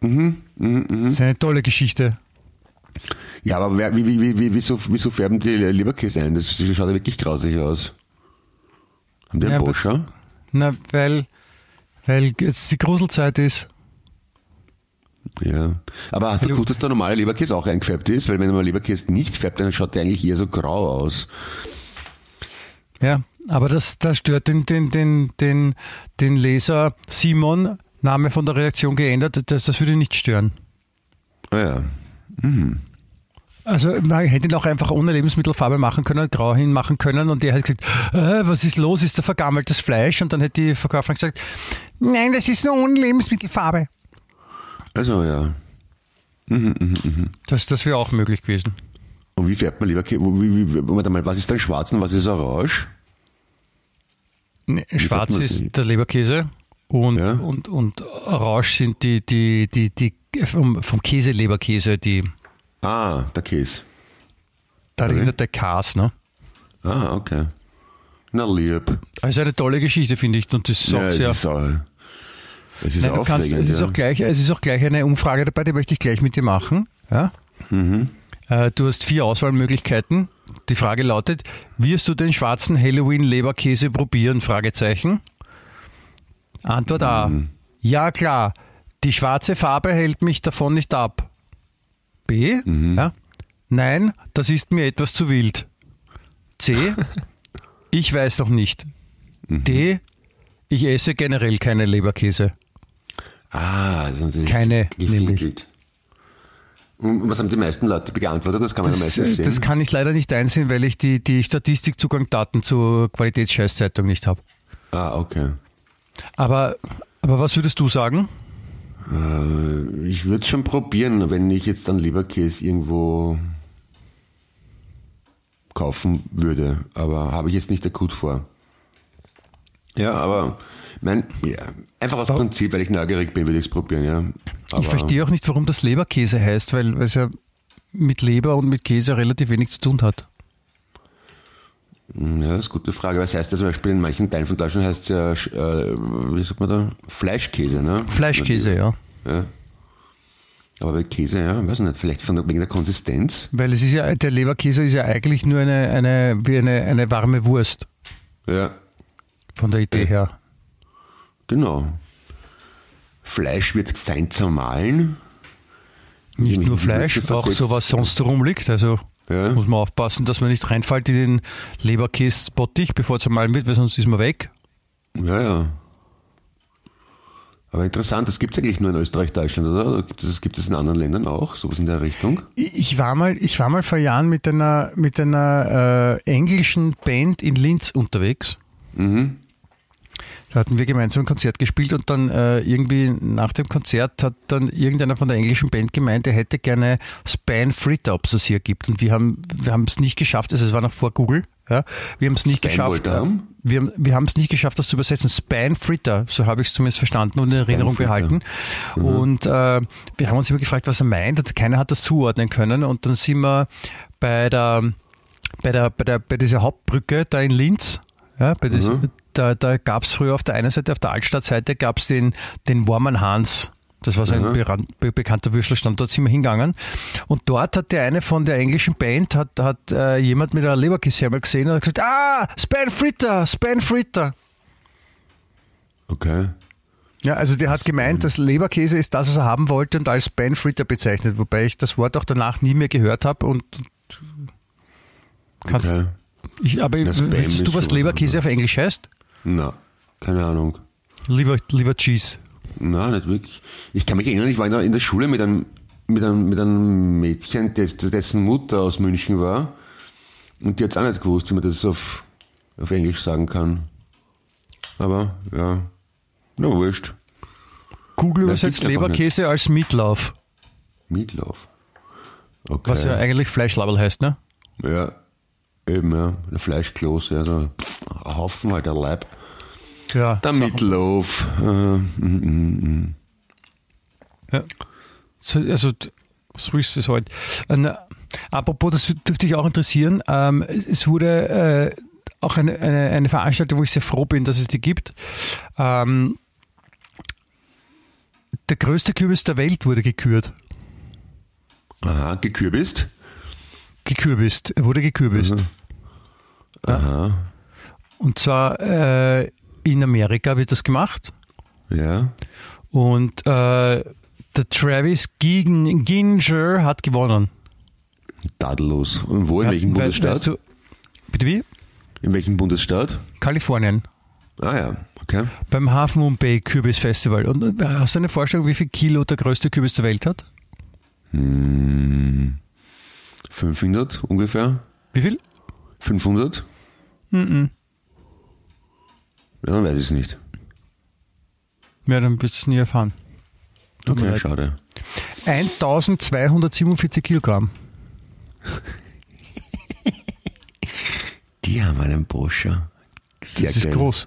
S4: Das ist eine tolle Geschichte.
S5: Ja, aber wer, wie, wie, wie, wie, wieso, wieso färben die Leberkäse ein? Das schaut ja wirklich grausig aus. Haben die einen
S4: Ja,
S5: Boscher?
S4: Na, weil, weil jetzt die Gruselzeit ist.
S5: Ja. Aber hast du gewusst, dass der normale Leberkäse auch eingefärbt ist? Weil wenn man Leberkäse nicht färbt, dann schaut der eigentlich eher so grau aus.
S4: Ja, aber das, das stört den, den, den, den, den Leser Simon, Name von der Redaktion geändert, das, das würde ihn nicht stören.
S5: Ah ja.
S4: Also man hätte ihn auch einfach ohne Lebensmittelfarbe machen können, grau hinmachen können und der hätte gesagt, äh, was ist los, ist da vergammeltes Fleisch? Und dann hätte die Verkäuferin gesagt, nein, das ist nur ohne Lebensmittelfarbe.
S5: Also ja.
S4: Das, das wäre auch möglich gewesen.
S5: Und wie färbt man? Wo- Wie, wie, warte mal, was ist dann schwarz und was ist orange?
S4: Nee, Schwarz ist der Leberkäse und,
S5: Ja.
S4: und, und orange sind die, die, die, die vom, vom Käse Leberkäse, die
S5: Ah, der Käse.
S4: da
S5: Okay.
S4: erinnert der Kas, ne?
S5: Ah, okay. Na lieb.
S4: Also eine tolle Geschichte, finde ich. Und das ist auch
S5: Ja, es
S4: sehr.
S5: ist, auch, es ist
S4: Nein, kannst, es, ist
S5: ja.
S4: auch gleich, es ist auch gleich eine Umfrage dabei, die möchte ich gleich mit dir machen. Ja?
S5: Mhm.
S4: Äh, Du hast vier Auswahlmöglichkeiten. Die Frage lautet, wirst du den schwarzen Halloween-Leberkäse probieren? Fragezeichen. Antwort A.
S5: Mhm.
S4: Ja, klar. Die schwarze Farbe hält mich davon nicht ab. B.
S5: Mhm.
S4: Ja. Nein, das ist mir etwas zu wild. C. Ich weiß noch nicht.
S5: Mhm.
S4: D. Ich esse generell keine Leberkäse.
S5: Ah, das ist natürlich
S4: Keine,
S5: gefinkelt. Und was haben die meisten Leute geantwortet? Das kann man ja
S4: Das,
S5: meistens
S4: äh,
S5: sehen.
S4: das kann ich leider nicht einsehen, weil ich die, die Statistikzugangdaten zur Qualitätsscheißzeitung nicht habe.
S5: ah, okay.
S4: Aber, aber was würdest du sagen?
S5: Äh, Ich würde es schon probieren, wenn ich jetzt dann Leberkäse irgendwo kaufen würde. Aber habe ich jetzt nicht akut vor. Ja, aber mein, ja, einfach aus
S4: Warum?
S5: Prinzip, weil ich neugierig bin, würde ich es probieren, ja. Aber,
S4: ich verstehe auch nicht, warum das Leberkäse heißt, weil es ja mit Leber und mit Käse relativ wenig zu tun hat.
S5: Ja, das ist eine gute Frage. Was heißt ja zum Beispiel in manchen Teilen von Deutschland heißt es ja, äh, wie sagt man da? Fleischkäse, ne?
S4: Fleischkäse, ja.
S5: Ja. Aber bei Käse, ja, weiß ich nicht, vielleicht von wegen der Konsistenz.
S4: Weil es ist ja, der Leberkäse ist ja eigentlich nur eine, eine, wie eine, eine warme Wurst
S5: Ja,
S4: von der Idee her.
S5: genau. Fleisch wird fein zermahlen.
S4: Nicht nur
S5: Würze
S4: Fleisch, auch
S5: versetzt.
S4: so was sonst rumliegt. Also
S5: Ja.
S4: muss man aufpassen, dass man nicht reinfällt in den Leberkäse-Bottich, bevor es zermahlen wird, weil sonst ist man weg.
S5: Ja, ja. Aber interessant, das gibt es eigentlich nur in Österreich, Deutschland, oder? Oder gibt es, gibt es in anderen Ländern auch, sowas in der Richtung?
S4: Ich war mal, ich war mal vor Jahren mit einer, mit einer äh, englischen Band in Linz unterwegs.
S5: Mhm.
S4: Da hatten wir gemeinsam ein Konzert gespielt und dann äh, irgendwie nach dem Konzert hat dann irgendeiner von der englischen Band gemeint, er hätte gerne Span Fritter, ob es das hier gibt. Und wir haben wir haben es nicht geschafft, also es war noch vor Google. Ja, wir haben es nicht
S5: Span
S4: geschafft.
S5: wollte haben?
S4: Wir, haben- wir haben es nicht geschafft, das zu übersetzen. Span Fritter, so habe ich es zumindest verstanden und in Erinnerung
S5: Fritter.
S4: behalten. Und äh, wir haben uns immer gefragt, was er meint. Und keiner hat das zuordnen können. Und dann sind wir bei der bei der bei der bei dieser Hauptbrücke da in Linz. Ja, bei dis, Da, da gab es früher auf der einen Seite, auf der Altstadtseite gab es den, den Warmen Hans. Das war so ein beran- be bekannter Würstelstand. Dort sind wir hingegangen. Und dort hat der eine von der englischen Band, hat, hat äh, jemand mit einer Leberkässemmel gesehen und hat gesagt, ah, Span Fritter, Span Fritter.
S5: Okay.
S4: Ja, also der hat gemeint, dass Leberkäse ist das, was er haben wollte und als Span Fritter bezeichnet, wobei ich das Wort auch danach nie mehr gehört habe und Kannst-
S5: okay.
S4: ich, aber
S5: Das
S4: du,
S5: ist
S4: was Leberkäse auf Englisch heißt?
S5: Na, keine Ahnung.
S4: Liver, Liver Cheese.
S5: Na, nicht wirklich. Ich kann mich erinnern, ich war in der, Schule mit einem, mit einem, mit einem Mädchen, des, dessen Mutter aus München war. Und die hat es auch nicht gewusst, wie man das auf, auf Englisch sagen kann. Aber, ja. Na, wurscht.
S4: Google übersetzt Leberkäse als Meatloaf,
S5: Meatloaf. Okay.
S4: was ja eigentlich Fleischlabel heißt, ne?
S5: Ja, eben, ja. Ein Fleischkloß, ja, so ein Haufen halt, der Leib.
S4: Ja.
S5: Der Meatloaf. Äh, mm, mm, mm.
S4: ja. So, also, so ist es halt. Und, apropos, das dürfte dich auch interessieren. Ähm, es es wurde äh, auch eine, eine, eine Veranstaltung, wo ich sehr froh bin, dass es die gibt. Ähm, der größte Kürbis der Welt wurde gekürt.
S5: Aha, gekürbist.
S4: Gekürbist. Er wurde gekürbist.
S5: Aha,
S4: Und zwar äh, in Amerika wird das gemacht.
S5: ja.
S4: Und äh, der Travis Gin- Ginger hat gewonnen.
S5: Tadellos. Und wo, in
S4: Ja,
S5: welchem
S4: we-
S5: Bundesstaat?
S4: weißt du- bitte wie?
S5: In welchem Bundesstaat?
S4: Kalifornien.
S5: Ah ja, okay.
S4: Beim Half Moon Bay Kürbis Festival. Und äh, hast du eine Vorstellung, wie viel Kilo der größte Kürbis der Welt hat?
S5: Hm, 500 ungefähr?
S4: Wie viel?
S5: 500?
S4: Mhm.
S5: Ja, dann weiß ich es nicht.
S4: Ja, dann wirst du es nie erfahren. Tut
S5: Okay, schade.
S4: 1247 Kilogramm.
S5: Die haben einen Boscher. Sehr
S4: Das ist
S5: geil.
S4: groß.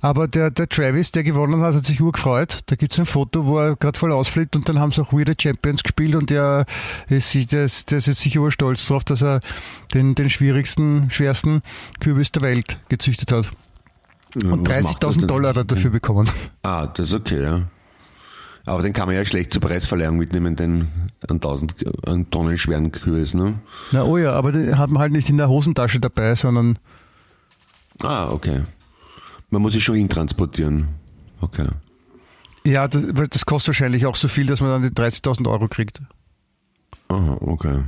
S4: Aber der, der Travis, der gewonnen hat, hat sich urgefreut. Da gibt es ein Foto, wo er gerade voll ausflippt und dann haben sie auch Weird Champions gespielt und der ist, der ist, der ist jetzt sicher stolz drauf, dass er den, den schwierigsten, schwersten Kürbis der Welt gezüchtet hat. Und
S5: was macht das
S4: 30.000
S5: denn?
S4: Dollar hat er dafür bekommen.
S5: Ah, das ist okay, ja. Aber den kann man ja schlecht zur Preisverleihung mitnehmen, den an 1000 an Tonnen schweren Kürbis, ne?
S4: Na oh ja, aber den hat man halt nicht in der Hosentasche dabei, sondern
S5: Ah, okay. Man muss sich schon hintransportieren. Okay.
S4: ja, das, das kostet wahrscheinlich auch so viel, dass man dann die 30.000 Euro kriegt.
S5: Aha, okay.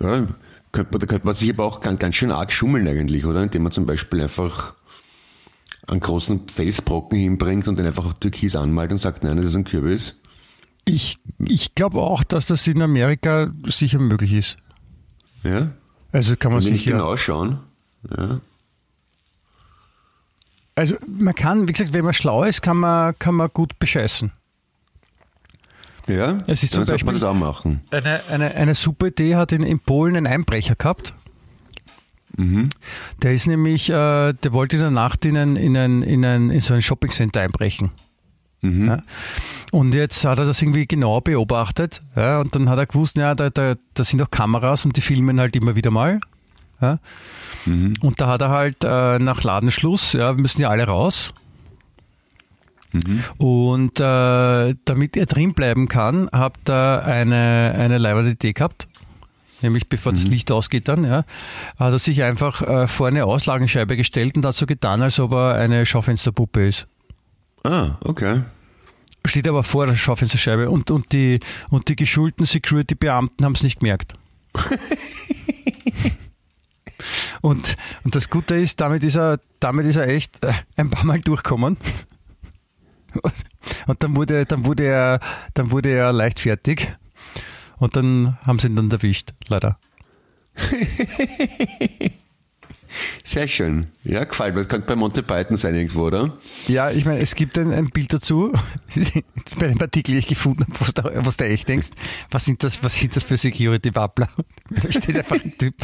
S5: Ja, könnte man, da könnte man sich aber auch ganz, ganz schön arg schummeln eigentlich, oder? Indem man zum Beispiel einfach einen großen Felsbrocken hinbringt und den einfach Türkis anmalt und sagt, nein, das ist ein Kürbis.
S4: Ich, ich glaube auch, dass das in Amerika sicher möglich ist.
S5: Ja?
S4: Also kann man
S5: Und wenn ich
S4: sicher.
S5: genau schauen. Ja.
S4: Also man kann, wie gesagt, wenn man schlau ist, kann man, kann man gut bescheißen.
S5: Ja?
S4: Es ist
S5: Dann sollte man das auch machen.
S4: Eine, eine, eine super Idee hat in, in Polen ein Einbrecher gehabt. Der ist nämlich, äh, der wollte in der Nacht in ein, in ein, in ein, in so ein Shoppingcenter einbrechen. Ja. Und jetzt hat er das irgendwie genau beobachtet. Ja, und dann hat er gewusst, ja, da, da, da sind auch Kameras und die filmen halt immer wieder mal. Ja. Und da hat er halt äh, nach Ladenschluss, ja, wir müssen ja alle raus. Und äh, damit er drin bleiben kann, habt er eine, eine leibende Idee gehabt. Nämlich bevor das Licht ausgeht dann, ja, hat er sich einfach äh, vor eine Auslagenscheibe gestellt und hat so getan, als ob er eine Schaufensterpuppe ist.
S5: Ah, okay.
S4: Steht aber vor der Schaufensterscheibe und, und, die, und die geschulten Security-Beamten haben es nicht gemerkt. und, und das Gute ist, damit ist er, damit ist er echt äh, ein paar Mal durchgekommen. Und dann wurde, dann wurde er, dann wurde er leichtfertig. Und dann haben sie ihn dann erwischt, leider.
S5: Sehr schön. Ja, gefällt mir. Das könnte bei Monty Python sein irgendwo, oder?
S4: Ja, ich meine, es gibt ein, ein Bild dazu, bei dem Artikel, den ich gefunden habe, was, da, was du echt denkst, was sind das, was sind das für Security-Wappler? Da steht einfach ein Typ.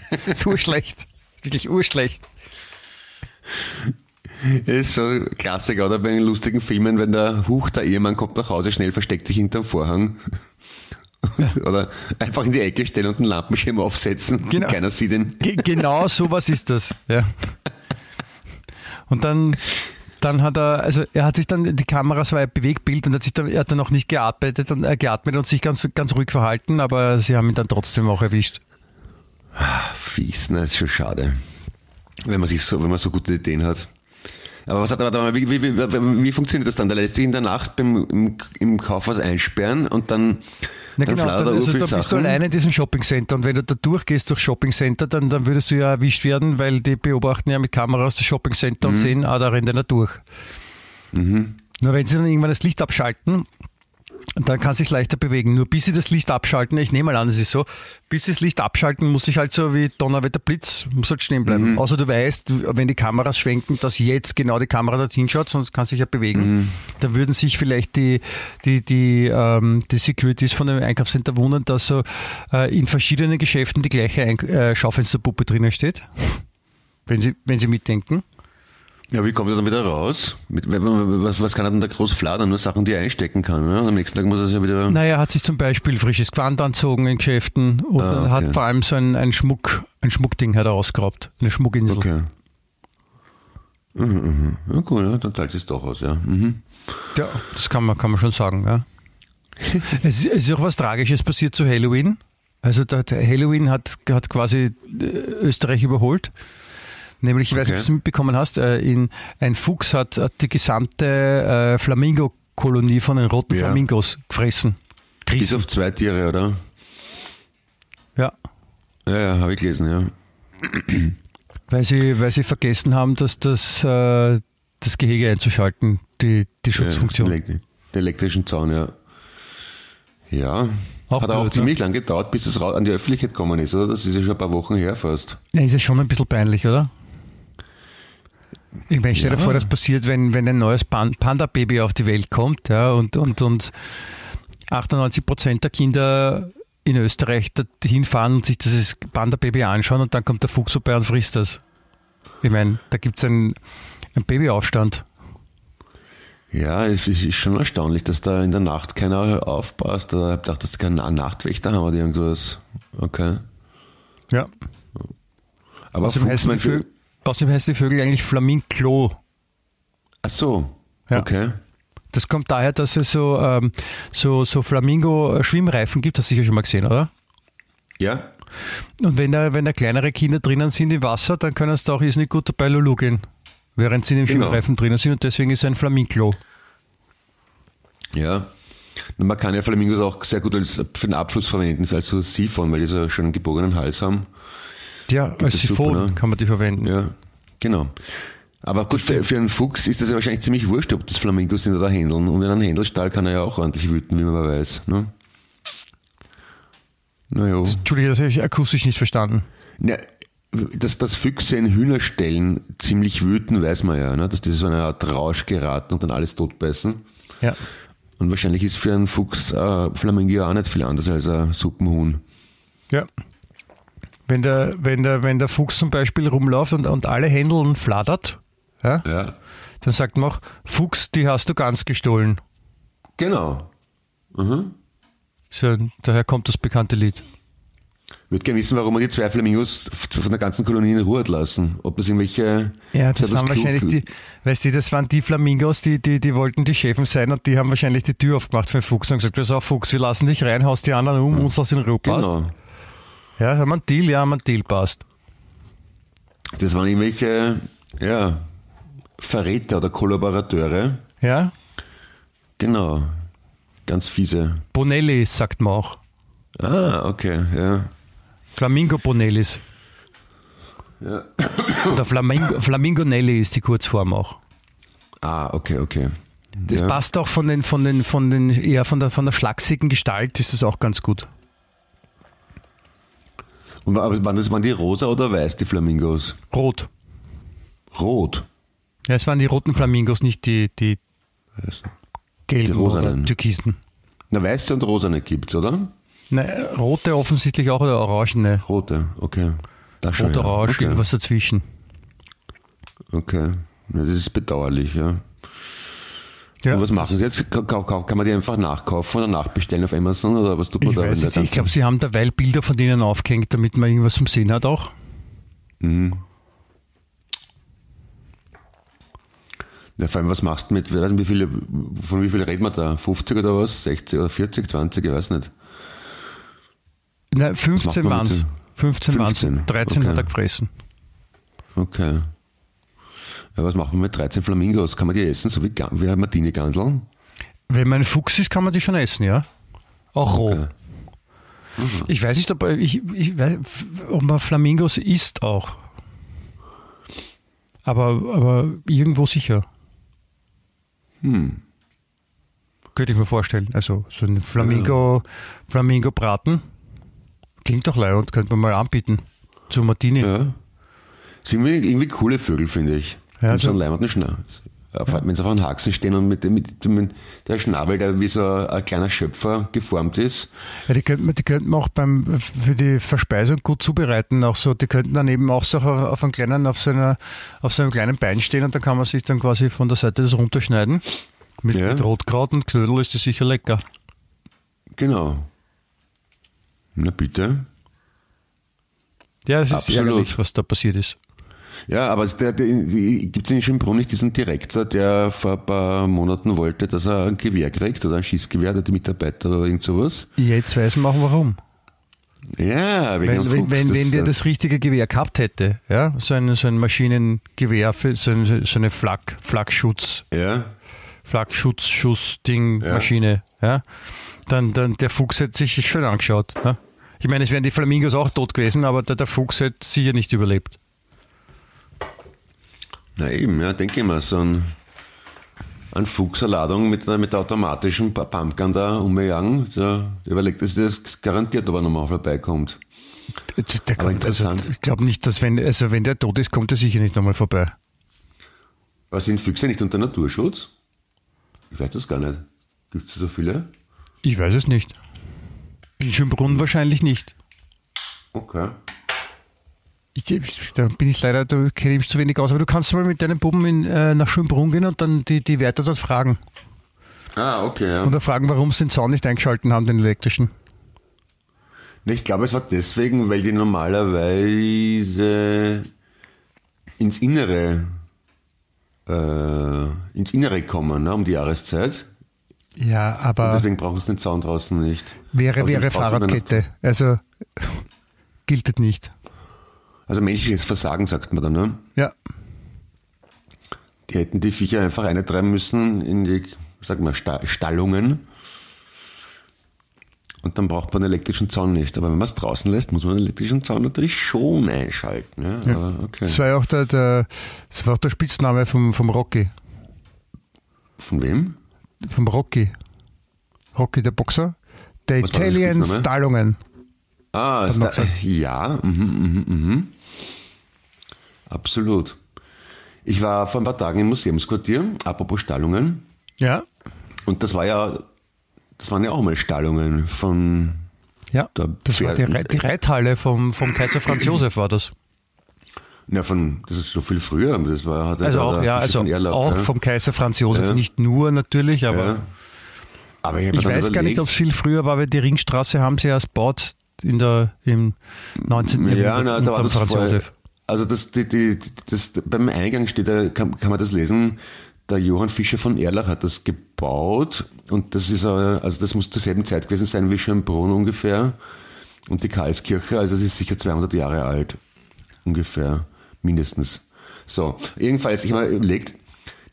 S4: So schlecht. Wirklich urschlecht.
S5: Das ist so Klassiker, oder bei den lustigen Filmen, wenn der Huch, der Ehemann kommt nach Hause, schnell versteckt sich hinterm Vorhang. Und, oder einfach in die Ecke stellen und einen Lampenschirm aufsetzen.
S4: Genau.
S5: Keiner sieht ihn.
S4: Ge genau sowas ist das. Ja. Und dann, dann hat er, also er hat sich dann, die Kameras war ein Bewegbild und hat sich dann, er hat dann noch nicht geatmet und, äh, geatmet und sich ganz, ganz ruhig verhalten, aber sie haben ihn dann trotzdem auch erwischt.
S5: Fies, ne, ist schon schade. Wenn man sich so, wenn man so gute Ideen hat. Aber was hat warte mal, wie, wie, wie, wie funktioniert das dann? Der lässt sich in der Nacht beim, im, im Kaufhaus einsperren und dann,
S4: Na
S5: dann
S4: genau, dann, also da bist du alleine in diesem Shoppingcenter und wenn du da durchgehst durch Shoppingcenter, dann, dann würdest du ja erwischt werden, weil die beobachten ja mit Kameras das Shoppingcenter und
S5: Mhm.
S4: sehen, ah, da rennt einer durch. Nur wenn sie dann irgendwann das Licht abschalten, dann kann sich leichter bewegen. Nur bis sie das Licht abschalten, ich nehme mal an, es ist so, bis sie das Licht abschalten, muss ich halt so wie Donnerwetter Blitz, muss halt stehen bleiben.
S5: Mhm.
S4: Außer du weißt, wenn die Kameras schwenken, dass jetzt genau die Kamera dorthin schaut, sonst kann sich ja bewegen.
S5: Mhm.
S4: Da würden sich vielleicht die, die, die, ähm, die Securities von dem Einkaufscenter wundern, dass so äh, in verschiedenen Geschäften die gleiche Ein äh, Schaufensterpuppe drinnen steht. Wenn sie, wenn sie mitdenken.
S5: Ja, wie kommt er dann wieder raus? Mit, was, was kann er denn da groß fladern? Nur Sachen, die er einstecken kann. Ne? Am nächsten Tag muss er es ja wieder.
S4: Naja, er hat sich zum Beispiel frisches Gewand anzogen in Geschäften und
S5: Ah, okay.
S4: hat vor allem so ein, ein Schmuck, ein Schmuckding hat er ausgeraubt. Eine Schmuckinsel.
S5: Okay. Mhm, mhm. Ja, cool, ja, dann teilt es doch aus, ja. Mhm.
S4: Ja, das kann man, kann man schon sagen, ja. es, ist- auch was Tragisches passiert zu Halloween. Also Halloween hat, hat quasi äh, Österreich überholt. Nämlich, ich weiß nicht, ob du es mitbekommen hast, äh, in, ein Fuchs hat, hat die gesamte äh, Flamingo-Kolonie von den roten
S5: Ja.
S4: Flamingos gefressen.
S5: Bis
S4: Gerissen.
S5: auf zwei Tiere, oder?
S4: Ja.
S5: Ja, ja, habe ich gelesen, ja.
S4: Weil sie, weil sie vergessen haben, dass das, äh, das Gehege einzuschalten, die, die Schutzfunktion.
S5: Ja, den elektrischen Zaun, ja. Ja.
S4: Auch
S5: Hat auch
S4: blöd, ne?
S5: ziemlich lang gedauert, bis es an die Öffentlichkeit gekommen ist, oder? Das ist ja schon ein paar Wochen her fast.
S4: Ja, ist ja schon ein bisschen peinlich, oder? Ich meine, stell dir
S5: Ja.
S4: vor, das passiert, wenn, wenn ein neues Pan Panda-Baby auf die Welt kommt, ja, und, und, und 98 Prozent der Kinder in Österreich dorthin fahren und sich dieses Panda-Baby anschauen und dann kommt der Fuchs vorbei und frisst das. Ich meine, da gibt es einen, einen Babyaufstand.
S5: Ja, es ist schon erstaunlich, dass da in der Nacht keiner aufpasst. Ich hab gedacht, dass die keinen Nachtwächter haben oder irgendwas. Okay.
S4: Ja.
S5: Aber
S4: Außerdem
S5: Fuchs,
S4: heißen,
S5: mein
S4: die Vögel, außerdem heißen die Vögel eigentlich Flaminglo.
S5: Ach so.
S4: Ja.
S5: Okay.
S4: Das kommt daher, dass es so, ähm, so, so Flamingo-Schwimmreifen gibt, hast du sicher schon mal gesehen, oder?
S5: Ja?
S4: Und wenn da, wenn da kleinere Kinder drinnen sind im Wasser, dann können sie da auch nicht gut dabei Lulu gehen. Während sie in dem
S5: Genau.
S4: Schwimmreifen drinnen sind und deswegen ist es ein Flaminglo.
S5: Ja. Und Man kann ja Flamingos auch sehr gut als, für den Abfluss verwenden, als so Siphon, weil die so einen gebogenen Hals haben.
S4: Ja, als
S5: es super,
S4: Siphon
S5: ne?
S4: kann man die verwenden.
S5: Ja, genau. Aber gut, für, für einen Fuchs ist das ja wahrscheinlich ziemlich wurscht, ob das Flamingos sind oder Händeln. Und in einem Händelstall kann er ja auch ordentlich wüten, wie man weiß. Ne? Naja.
S4: Entschuldige, das habe ich akustisch nicht verstanden.
S5: Ja, dass, dass Füchse in Hühnerstellen ziemlich wüten, weiß man ja, ne? dass die so eine Art Rausch geraten und dann alles totbeißen.
S4: Ja.
S5: Und wahrscheinlich ist für einen Fuchs äh, Flamingo auch nicht viel anders als ein Suppenhuhn.
S4: Ja. Wenn der, wenn der, wenn der Fuchs zum Beispiel rumläuft und, und alle Händeln flattert, ja,
S5: Ja.
S4: dann sagt man auch, Fuchs, die hast du ganz gestohlen.
S5: Genau. Mhm.
S4: So, daher kommt das bekannte Lied.
S5: Ich würde gerne wissen, warum man die zwei Flamingos von der ganzen Kolonie in Ruhe hat lassen. Ob das irgendwelche.
S4: Ja, das
S5: hat
S4: waren wahrscheinlich die, weißt du, das waren die Flamingos, die, die, die wollten die Chefen sein und die haben wahrscheinlich die Tür aufgemacht für den Fuchs und gesagt, pass auf Fuchs, wir lassen dich rein, haust die anderen um, uns lass in Ruhe, passt. Ja, haben wir einen Deal, ja, haben wir einen Deal, passt.
S5: Das waren irgendwelche, ja, Verräter oder Kollaborateure.
S4: Ja,
S5: Genau. Ganz fiese.
S4: Bonellis sagt man auch.
S5: Ah, okay, ja.
S4: Flamingo Bonellis.
S5: Ja.
S4: Oder Flamingo, Flamingo Nelly ist die Kurzform auch.
S5: Ah, okay, okay.
S4: Das
S5: ja.
S4: passt auch von den, von den, von den, eher von der, von der schlachsigen Gestalt ist das auch ganz gut.
S5: Und, waren das waren die rosa oder weiß, die Flamingos?
S4: Rot.
S5: Rot.
S4: Ja, es waren die roten Flamingos, nicht die, die gelben
S5: Die
S4: oder türkisen.
S5: Na, weiße und rosane gibt's, oder?
S4: Ne, rote offensichtlich auch oder orangene.
S5: Rote, okay. Das schon,
S4: Rot,
S5: ja.
S4: orange,
S5: okay.
S4: irgendwas dazwischen.
S5: Okay. Ja, das ist bedauerlich, ja.
S4: Ja,
S5: Und was machen Sie jetzt? Ka- ka- ka- Kann man die einfach nachkaufen oder nachbestellen auf Amazon oder was tut man
S4: Ich
S5: da?
S4: weiß jetzt, ich glaube, sie haben derweil Bilder von denen aufgehängt, damit man irgendwas zum Sehen hat auch.
S5: Ja, vor allem, was machst du mit, ich weiß nicht, wie viele, von wie viel reden wir da? 50 oder was? 60 oder 40, 20, ich weiß nicht.
S4: Nein, 15
S5: man
S4: waren es.
S5: den-
S4: 15 waren es.
S5: 15?
S4: 13 hat
S5: Okay.
S4: er gefressen.
S5: Okay. Ja, was macht man mit 13 Flamingos? Kann man die essen, so wie, wie Martini-Ganseln?
S4: Wenn man ein Fuchs ist, kann man die schon essen, ja? Auch roh.
S5: Okay.
S4: Ich weiß nicht, ob, ich, ich weiß, ob man Flamingos isst auch. Aber, aber irgendwo sicher. Hm. Könnte ich mir vorstellen. Also so ein Flamingo, Flamingo braten. Klingt doch leid könnte man mal anbieten. Zu Martini.
S5: Ja. Sind wir irgendwie coole Vögel, finde ich.
S4: Ja, also-
S5: so einen leimenden Schnabel. Wenn sie auf einem Haxen stehen und mit, dem- mit, dem- der Schnabel, der wie so ein kleiner Schöpfer geformt ist.
S4: Ja, die könnten, man- die könnten auch beim, für die Verspeisung gut zubereiten. Auch so, die könnten dann eben auch so auf einem kleinen, auf so, einer, auf so einem kleinen Bein stehen und dann kann man sich dann quasi von der Seite das runterschneiden. Mit,
S5: Ja.
S4: mit Rotkraut und Knödel ist das sicher lecker.
S5: Genau. Na bitte.
S4: Ja, es ist
S5: Absolut.
S4: ärgerlich, was da passiert ist.
S5: Ja, aber gibt es in Schönbrunn nicht diesen Direktor, der vor ein paar Monaten wollte, dass er ein Gewehr kriegt oder ein Schießgewehr, der die Mitarbeiter oder irgend sowas?
S4: Jetzt weiß man auch warum.
S5: Ja, wegen
S4: Wenn, wenn, wenn, wenn der
S5: äh,
S4: das richtige Gewehr gehabt hätte, ja, so ein, so ein Maschinengewehr, für, so, ein, so eine Flak, Flakschutz,
S5: Ja,
S4: Flakschutzschuss-Ding,
S5: Ja.
S4: Maschine, ja, dann, dann der Fuchs hätte sich schön angeschaut. Ne? Ich meine, es wären die Flamingos auch tot gewesen, aber der, der Fuchs hätte sicher nicht überlebt.
S5: Na eben, ja, denke ich mal, so ein, ein Fuchserladung mit, der- mit der automatischen Pumpgun da umjagen, der, der überlegt, dass das garantiert aber nochmal vorbeikommt.
S4: Der
S5: Aber
S4: kommt, also,
S5: interessant.
S4: ich glaube nicht, dass wenn, also wenn der tot ist, kommt er sicher nicht nochmal vorbei.
S5: Aber sind Füchse nicht unter Naturschutz? Ich weiß das gar nicht. Gibt es so viele?
S4: Ich weiß es nicht. In Schönbrunn wahrscheinlich nicht.
S5: Okay.
S4: Ich, da bin ich leider, da kenne ich mich zu wenig aus, aber du kannst mal mit deinen Buben in, äh, nach Schönbrunn gehen und dann die, die Wärter dort fragen.
S5: Ah, okay, ja.
S4: Und dann fragen, warum sie den Zaun nicht eingeschalten haben, den elektrischen.
S5: Ich glaube, es war deswegen, weil die normalerweise ins Innere, äh, ins Innere kommen, ne, um die Jahreszeit.
S4: Ja,
S5: Und
S4: aber
S5: deswegen brauchen sie den Zaun draußen nicht.
S4: wäre,
S5: Aber
S4: wäre Fahrradkette. Also gilt das nicht.
S5: Also menschliches Versagen, sagt man dann, ne?
S4: Ja.
S5: Die hätten die Viecher einfach eintreiben müssen in die, sag mal, Sta- Stallungen. Und dann braucht man einen elektrischen Zaun nicht. Aber wenn man es draußen lässt, muss man den elektrischen Zaun natürlich schon einschalten. Ja, Aber okay.
S4: Das war ja auch der, der, das war auch der Spitzname vom, vom Rocky.
S5: Von wem?
S4: Vom Rocky. Rocky, der Boxer. Der
S5: Was
S4: Italian? Stallungen.
S5: Ah, da, ja, mhm, mhm, mhm. Absolut. Ich war vor ein paar Tagen im Museumsquartier, apropos Stallungen,
S4: Ja.
S5: und das war ja, das waren ja auch mal Stallungen von
S4: Ja. Das war die, Reit- die Reithalle vom, vom Kaiser Franz Josef war das.
S5: Ja, von, das ist so viel früher, das war, hat
S4: Also auch, ja, also
S5: von Erlach,
S4: auch
S5: ja.
S4: vom Kaiser Franz Josef.
S5: Ja.
S4: Nicht nur natürlich, aber
S5: Ja. Aber ich,
S4: ich weiß gar nicht,
S5: überlegt-
S4: ob es viel früher war, weil die Ringstraße haben sie erst baut in der, im 19.
S5: Ja,
S4: Jahrhundert
S5: na, da war das
S4: Franz
S5: vorher,
S4: Josef.
S5: Also das, die, die, das, beim Eingang steht, da kann, kann man das lesen, der Johann Fischer von Erlach hat das gebaut und das ist, also das muss zur selben Zeit gewesen sein wie Schönbrunn ungefähr und die Karlskirche, also es ist sicher 200 Jahre alt, ungefähr, mindestens. So, jedenfalls, ich habe mir überlegt,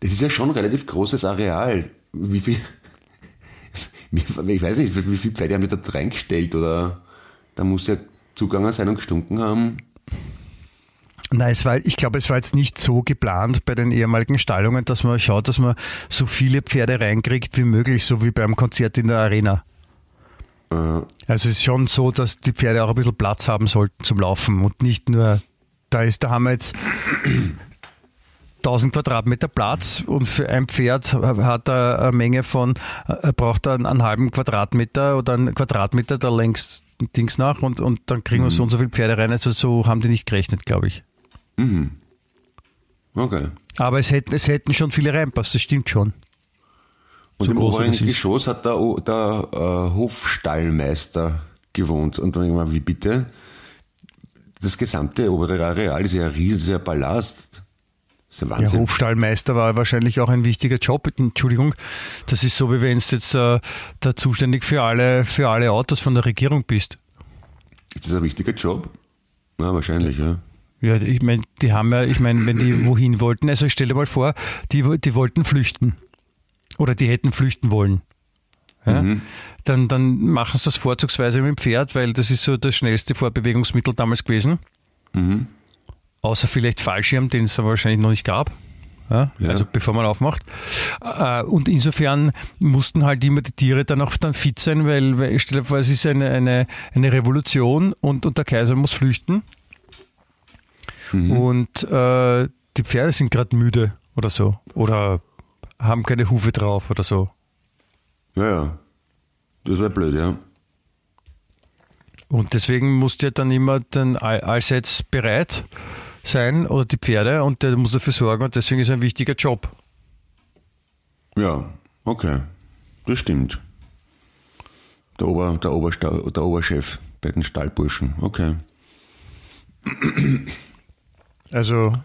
S5: das ist ja schon ein relativ großes Areal. Wie viel, ich weiß nicht, wie viele Pferde haben die da reingestellt oder da muss ja zugangen sein und gestunken haben.
S4: Nein, es war, ich glaube, es war jetzt nicht so geplant bei den ehemaligen Stallungen, dass man schaut, dass man so viele Pferde reinkriegt wie möglich, so wie beim Konzert in der Arena.
S5: Äh,
S4: Also es ist schon so, dass die Pferde auch ein bisschen Platz haben sollten zum Laufen und nicht nur, da ist, da haben wir jetzt 1000 Quadratmeter Platz und für ein Pferd hat er eine Menge von, er braucht einen, einen halben Quadratmeter oder einen Quadratmeter da längst Dings nach und, und dann kriegen wir so und so viele Pferde rein. Also so haben die nicht gerechnet, glaube ich.
S5: Okay.
S4: Aber es hätten, es hätten schon viele reinpasst, das stimmt schon.
S5: Und
S4: So
S5: im oberen. Geschoss hat der, der äh, Hofstallmeister gewohnt. Und dann mir, wie bitte? Das gesamte obere Areal ist ja ein riesiger Palast. Das ist ja
S4: Ja,
S5: Wahnsinn.
S4: Hofstallmeister war wahrscheinlich auch ein wichtiger Job. Entschuldigung, das ist so, wie wenn du jetzt äh, da zuständig für alle, für alle Autos von der Regierung bist.
S5: ist das ein wichtiger Job? Ja, wahrscheinlich, ja.
S4: Ja, ich meine, die haben ja, ich meine, wenn die wohin wollten, also stell dir mal vor, die, die wollten flüchten. Oder die hätten flüchten wollen. Ja? Dann, dann machen sie das vorzugsweise mit dem Pferd, weil das ist so das schnellste Vorbewegungsmittel damals gewesen. Außer vielleicht Fallschirm, den es wahrscheinlich noch nicht gab. Ja?
S5: Ja.
S4: Also bevor man aufmacht. Äh, Und insofern mussten halt immer die Tiere dann auch dann fit sein, weil, weil stell dir vor, es ist eine, eine, eine Revolution und, und der Kaiser muss flüchten. Und äh, die Pferde sind gerade müde oder so. Oder haben keine Hufe drauf oder so.
S5: Ja, ja. Das wäre blöd, ja.
S4: Und deswegen musst du ja dann immer dann all- allseits bereit sein oder die Pferde und der muss dafür sorgen und deswegen ist ein wichtiger Job.
S5: Ja, okay. Das stimmt. Der, Ober, der, Obersta der Oberchef bei den Stallburschen. Okay.
S4: Also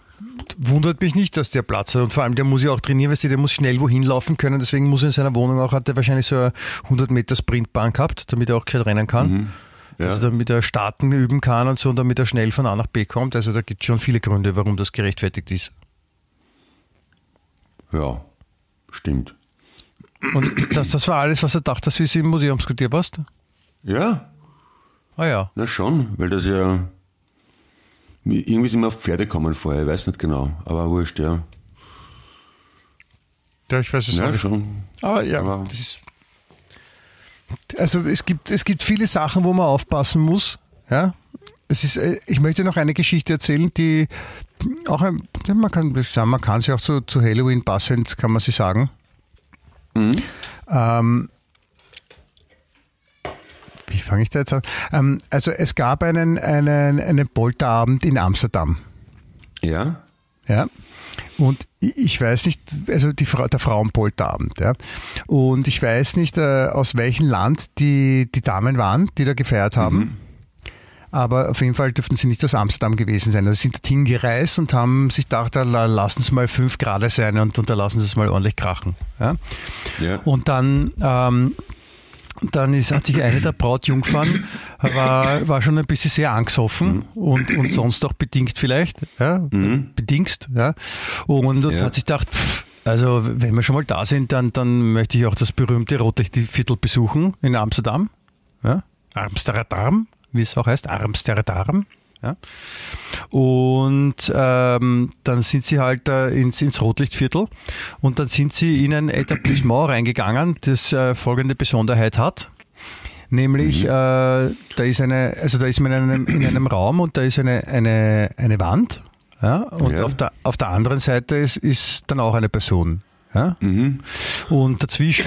S4: wundert mich nicht, dass der Platz hat und vor allem der muss ja auch trainieren, weißt du, der muss schnell wohin laufen können, deswegen muss er in seiner Wohnung auch, hat er wahrscheinlich so eine 100 Meter Sprintbahn gehabt, damit er auch gescheit rennen kann.
S5: Ja.
S4: Also damit er starten üben kann und so und damit er schnell von A nach B kommt. Also da gibt es schon viele Gründe, warum das gerechtfertigt ist.
S5: ja, stimmt.
S4: Und das, das war alles, was er dachte, dass du im Museumsquartier warst?
S5: Ja,
S4: Ah ja.
S5: na schon, weil das ja. Irgendwie sind wir auf Pferde gekommen vorher, ich weiß nicht genau, aber wurscht, ja.
S4: Ja, ich weiß es
S5: Ja,
S4: nicht.
S5: schon.
S4: Aber ja,
S5: Aber-
S4: das ist. Also es gibt, es gibt viele Sachen, wo man aufpassen muss. Ja. Es ist, äh, ich möchte noch eine Geschichte erzählen, die auch ein, man kann man kann sie auch zu, zu Halloween passend, kann man sie sagen. Ähm, wie fange ich da jetzt an? Ähm, also es gab einen, einen, einen Polterabend in Amsterdam.
S5: Ja?
S4: Ja. Und ich- weiß nicht, also die Frau, der Frauenpolterabend, ja. Und ich weiß nicht, äh, aus welchem Land die, die Damen waren, die da gefeiert haben. Aber auf jeden Fall dürften sie nicht aus Amsterdam gewesen sein. Also sie sind dorthin gereist und haben sich gedacht, da la- lassen sie mal fünf Grad sein und, und da lassen sie es mal ordentlich krachen. Ja.
S5: Ja.
S4: Und dann, ähm, dann ist, hat sich eine der Brautjungfern war, war schon ein bisschen sehr angesoffen und, und sonst auch bedingt vielleicht, ja, bedingst, ja. Und, und
S5: Ja.
S4: hat sich gedacht, pff, also wenn wir schon mal da sind, dann, dann möchte ich auch das berühmte Rotlichtviertel besuchen in Amsterdam. Ja. Amsterdam, wie es auch heißt, Amsterdam. Ja. Und ähm, dann sind sie halt äh, ins, ins Rotlichtviertel und dann sind sie in ein Etablissement reingegangen, das äh, folgende Besonderheit hat. Nämlich, äh, da ist eine, also da ist man in einem, in einem Raum und da ist eine, eine, eine Wand. Ja, und
S5: Ja.
S4: auf, der, auf der anderen Seite ist, ist dann auch eine Person. Ja? Und dazwischen,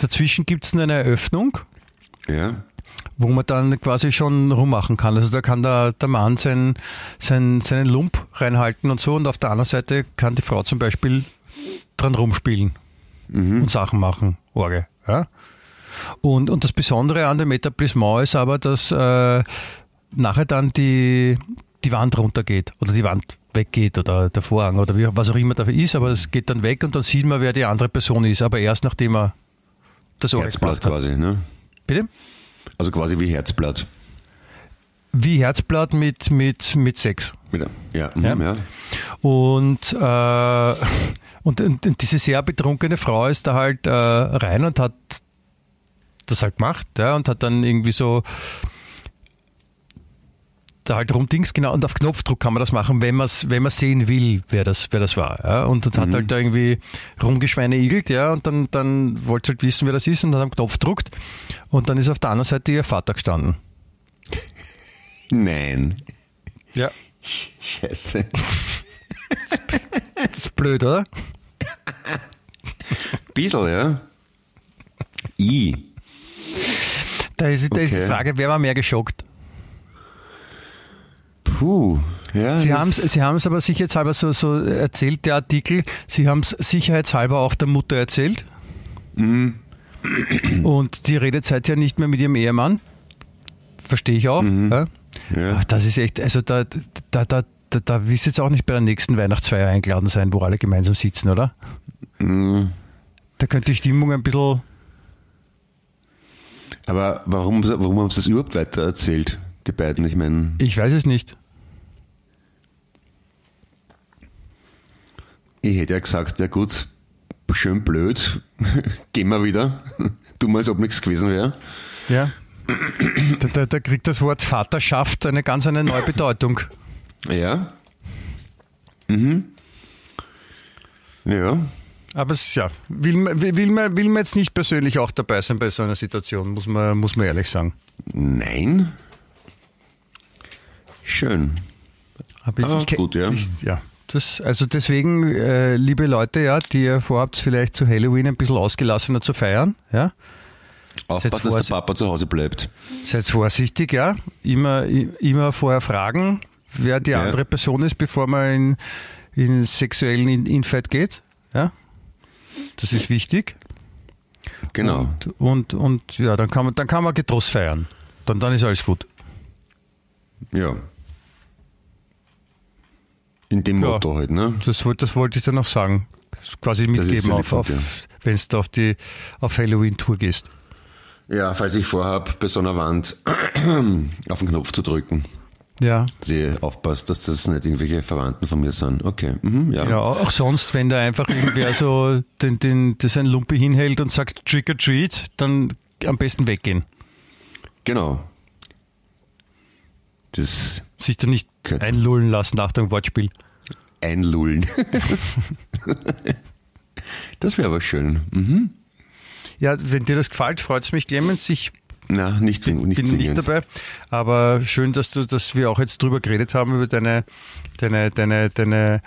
S4: dazwischen gibt es eine Öffnung,
S5: Ja.
S4: Wo man dann quasi schon rummachen kann. Also da kann der, der Mann sein, sein, seinen Lump reinhalten und so und auf der anderen Seite kann die Frau zum Beispiel dran rumspielen und Sachen machen. Orge. Ja? Und, und das Besondere an dem Etablissement ist aber, dass äh, nachher dann die, die Wand runtergeht oder die Wand weggeht oder der Vorhang oder wie, was auch immer dafür ist, aber es geht dann weg und dann sieht man, wer die andere Person ist, aber erst nachdem er das Orge
S5: Herzblatt quasi, ne?
S4: Bitte?
S5: Also quasi wie Herzblatt.
S4: Wie Herzblatt mit, mit, mit Sex.
S5: Ja,
S4: Ja.
S5: mhm, ja.
S4: Und, äh, und, und, und diese sehr betrunkene Frau ist da halt äh, rein und hat das halt gemacht ja, und hat dann irgendwie so da halt rumdings, genau, und auf Knopfdruck kann man das machen, wenn man es wenn man sehen will, wer das, wer das war. Ja? Und dann hat halt da irgendwie rumgeschweineigelt, ja, und dann, dann wollte halt wissen, wer das ist, und dann am Knopf druckt. Und dann ist auf der anderen Seite ihr Vater gestanden.
S5: Nein.
S4: Ja.
S5: Scheiße.
S4: Das ist blöd, oder?
S5: Bissl, ja. I.
S4: Da ist, da ist die
S5: Okay.
S4: Frage, wer war mehr geschockt?
S5: Puh. Ja,
S4: Sie haben es Sie haben's aber sicherheitshalber so, so erzählt, der Artikel, Sie haben es sicherheitshalber auch der Mutter erzählt.
S5: Mhm.
S4: Und die redet seit ja nicht mehr mit ihrem Ehemann. Verstehe ich auch.
S5: Mhm.
S4: Ja. Das ist echt, also da, da, da, da, da willst du jetzt auch nicht bei der nächsten Weihnachtsfeier eingeladen sein, wo alle gemeinsam sitzen, oder?
S5: Mhm.
S4: Da könnte die Stimmung ein bisschen.
S5: Aber warum, warum haben sie das überhaupt weiter erzählt, die beiden? Ich meine,
S4: Ich weiß es nicht.
S5: Ich hätte ja gesagt, ja gut, schön blöd, gehen wir wieder. Tu mal, als ob nichts gewesen wäre.
S4: Ja. Da, da, da kriegt das Wort Vaterschaft eine ganz eine neue Bedeutung.
S5: Ja. Mhm. Ja.
S4: Aber es, ja, will man, will, man, will man jetzt nicht persönlich auch dabei sein bei so einer Situation, muss man, muss man ehrlich sagen.
S5: Nein. Schön.
S4: Aber
S5: Ah,
S4: ke-
S5: gut, ja.
S4: Ich, ja. Das, also deswegen, äh, liebe Leute, ja, die ihr vorhabt, vielleicht zu Halloween ein bisschen ausgelassener zu feiern, ja,
S5: Aufpassen, dass der Papa zu Hause bleibt.
S4: seid vorsichtig, ja, immer, immer vorher fragen, wer die
S5: Ja.
S4: andere Person ist, bevor man in, in sexuellen In- Infight geht, ja. Das ist wichtig.
S5: Genau.
S4: Und, und, und ja, dann kann man, dann kann man getrost feiern. Dann, dann ist alles gut.
S5: Ja. In dem
S4: Ja.
S5: Motto halt, ne?
S4: Das, wollte- das wollte ich dir noch sagen. Quasi mitgeben, auf, auf, wenn du auf die auf Halloween-Tour gehst.
S5: Ja, falls ich vorhab, bei so einer Wand auf den Knopf zu drücken.
S4: Ja.
S5: Sie aufpasst, dass das nicht irgendwelche Verwandten von mir sind. Okay, mhm, ja.
S4: ja, auch sonst, wenn da einfach irgendwer so den, den, das ein Lumpi hinhält und sagt Trick or Treat, dann am besten weggehen.
S5: Genau. Das
S4: Sich da nicht
S5: Gut.
S4: einlullen lassen, Achtung, Wortspiel.
S5: Einlullen. das wäre aber schön. Mhm.
S4: Ja, wenn dir das gefällt, freut es mich, Clemens. Ich
S5: Na, nicht, nicht
S4: bin nicht dabei. Aber schön, dass du, dass wir auch jetzt drüber geredet haben, über deine, deine, deine, deine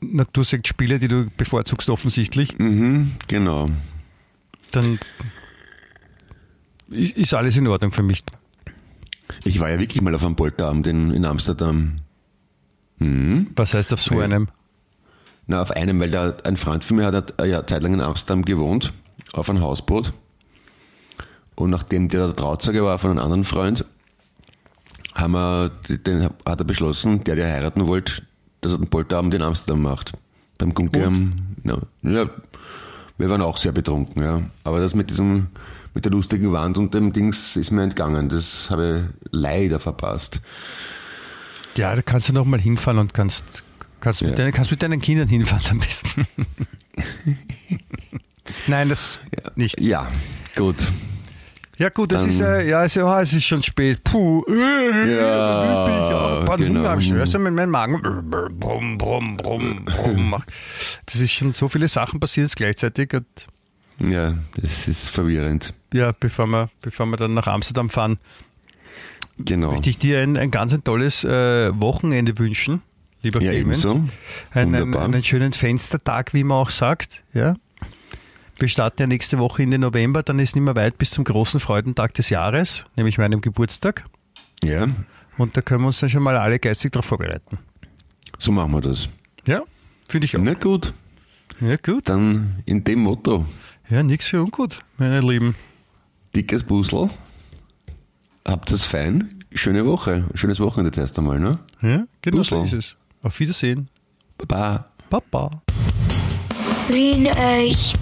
S4: Natursektspiele, die du bevorzugst offensichtlich.
S5: Mhm, genau.
S4: Dann ist alles in Ordnung für mich.
S5: Ich war ja wirklich mal auf einem Polterabend in, in Amsterdam. Mhm.
S4: Was heißt auf so
S5: Ja.
S4: einem?
S5: Na, auf einem, weil da ein Freund von mir hat eine ja, Zeit lang in Amsterdam gewohnt, auf einem Hausboot. Und nachdem der der Trauzeuge war von einem anderen Freund, haben wir, den hat er beschlossen, der, der heiraten wollte, dass er den Polterabend in Amsterdam macht. Beim Gunkiam. Ja, ja, wir waren auch sehr betrunken, ja. Aber das mit diesem, mit der lustigen Wand und dem Dings ist mir entgangen. Das habe ich leider verpasst.
S4: Ja, da kannst du noch mal hinfahren und kannst, kannst, mit,
S5: Ja.
S4: deinen, kannst mit deinen Kindern hinfahren am besten. Nein, das nicht.
S5: Ja, gut.
S4: Ja gut, das
S5: Dann-
S4: ist äh, ja, es, ja, es ist schon spät. Puh.
S5: Ja,
S4: Pan-
S5: genau.
S4: Hunger, ich höre mit meinem Magen. Brumm, brumm, brumm, brumm. Das ist schon so viele Sachen passiert gleichzeitig. Und
S5: Ja, das ist verwirrend.
S4: ja, bevor wir, bevor wir dann nach Amsterdam fahren,
S5: Genau.
S4: möchte ich dir ein, ein ganz ein tolles äh, Wochenende wünschen, lieber
S5: Ja,
S4: Clemens.
S5: ebenso.
S4: Einen, einen,
S5: Wunderbar.
S4: einen schönen Fenstertag, wie man auch sagt. Ja. Wir starten ja nächste Woche in den November, dann ist nicht mehr weit bis zum großen Freudentag des Jahres, nämlich meinem Geburtstag.
S5: Ja,
S4: Und da können wir uns dann schon mal alle geistig darauf vorbereiten.
S5: so machen wir das.
S4: Ja, finde ich auch.
S5: Na gut,
S4: Ja, gut.
S5: dann in dem Motto,
S4: Ja, nichts für ungut, meine Lieben.
S5: dickes Puzzle, habt es fein, schöne Woche, schönes Wochenende jetzt erst einmal, ne?
S4: Ja, genau so ist es. Auf Wiedersehen.
S5: Baba.
S4: Papa.
S1: Wien echt.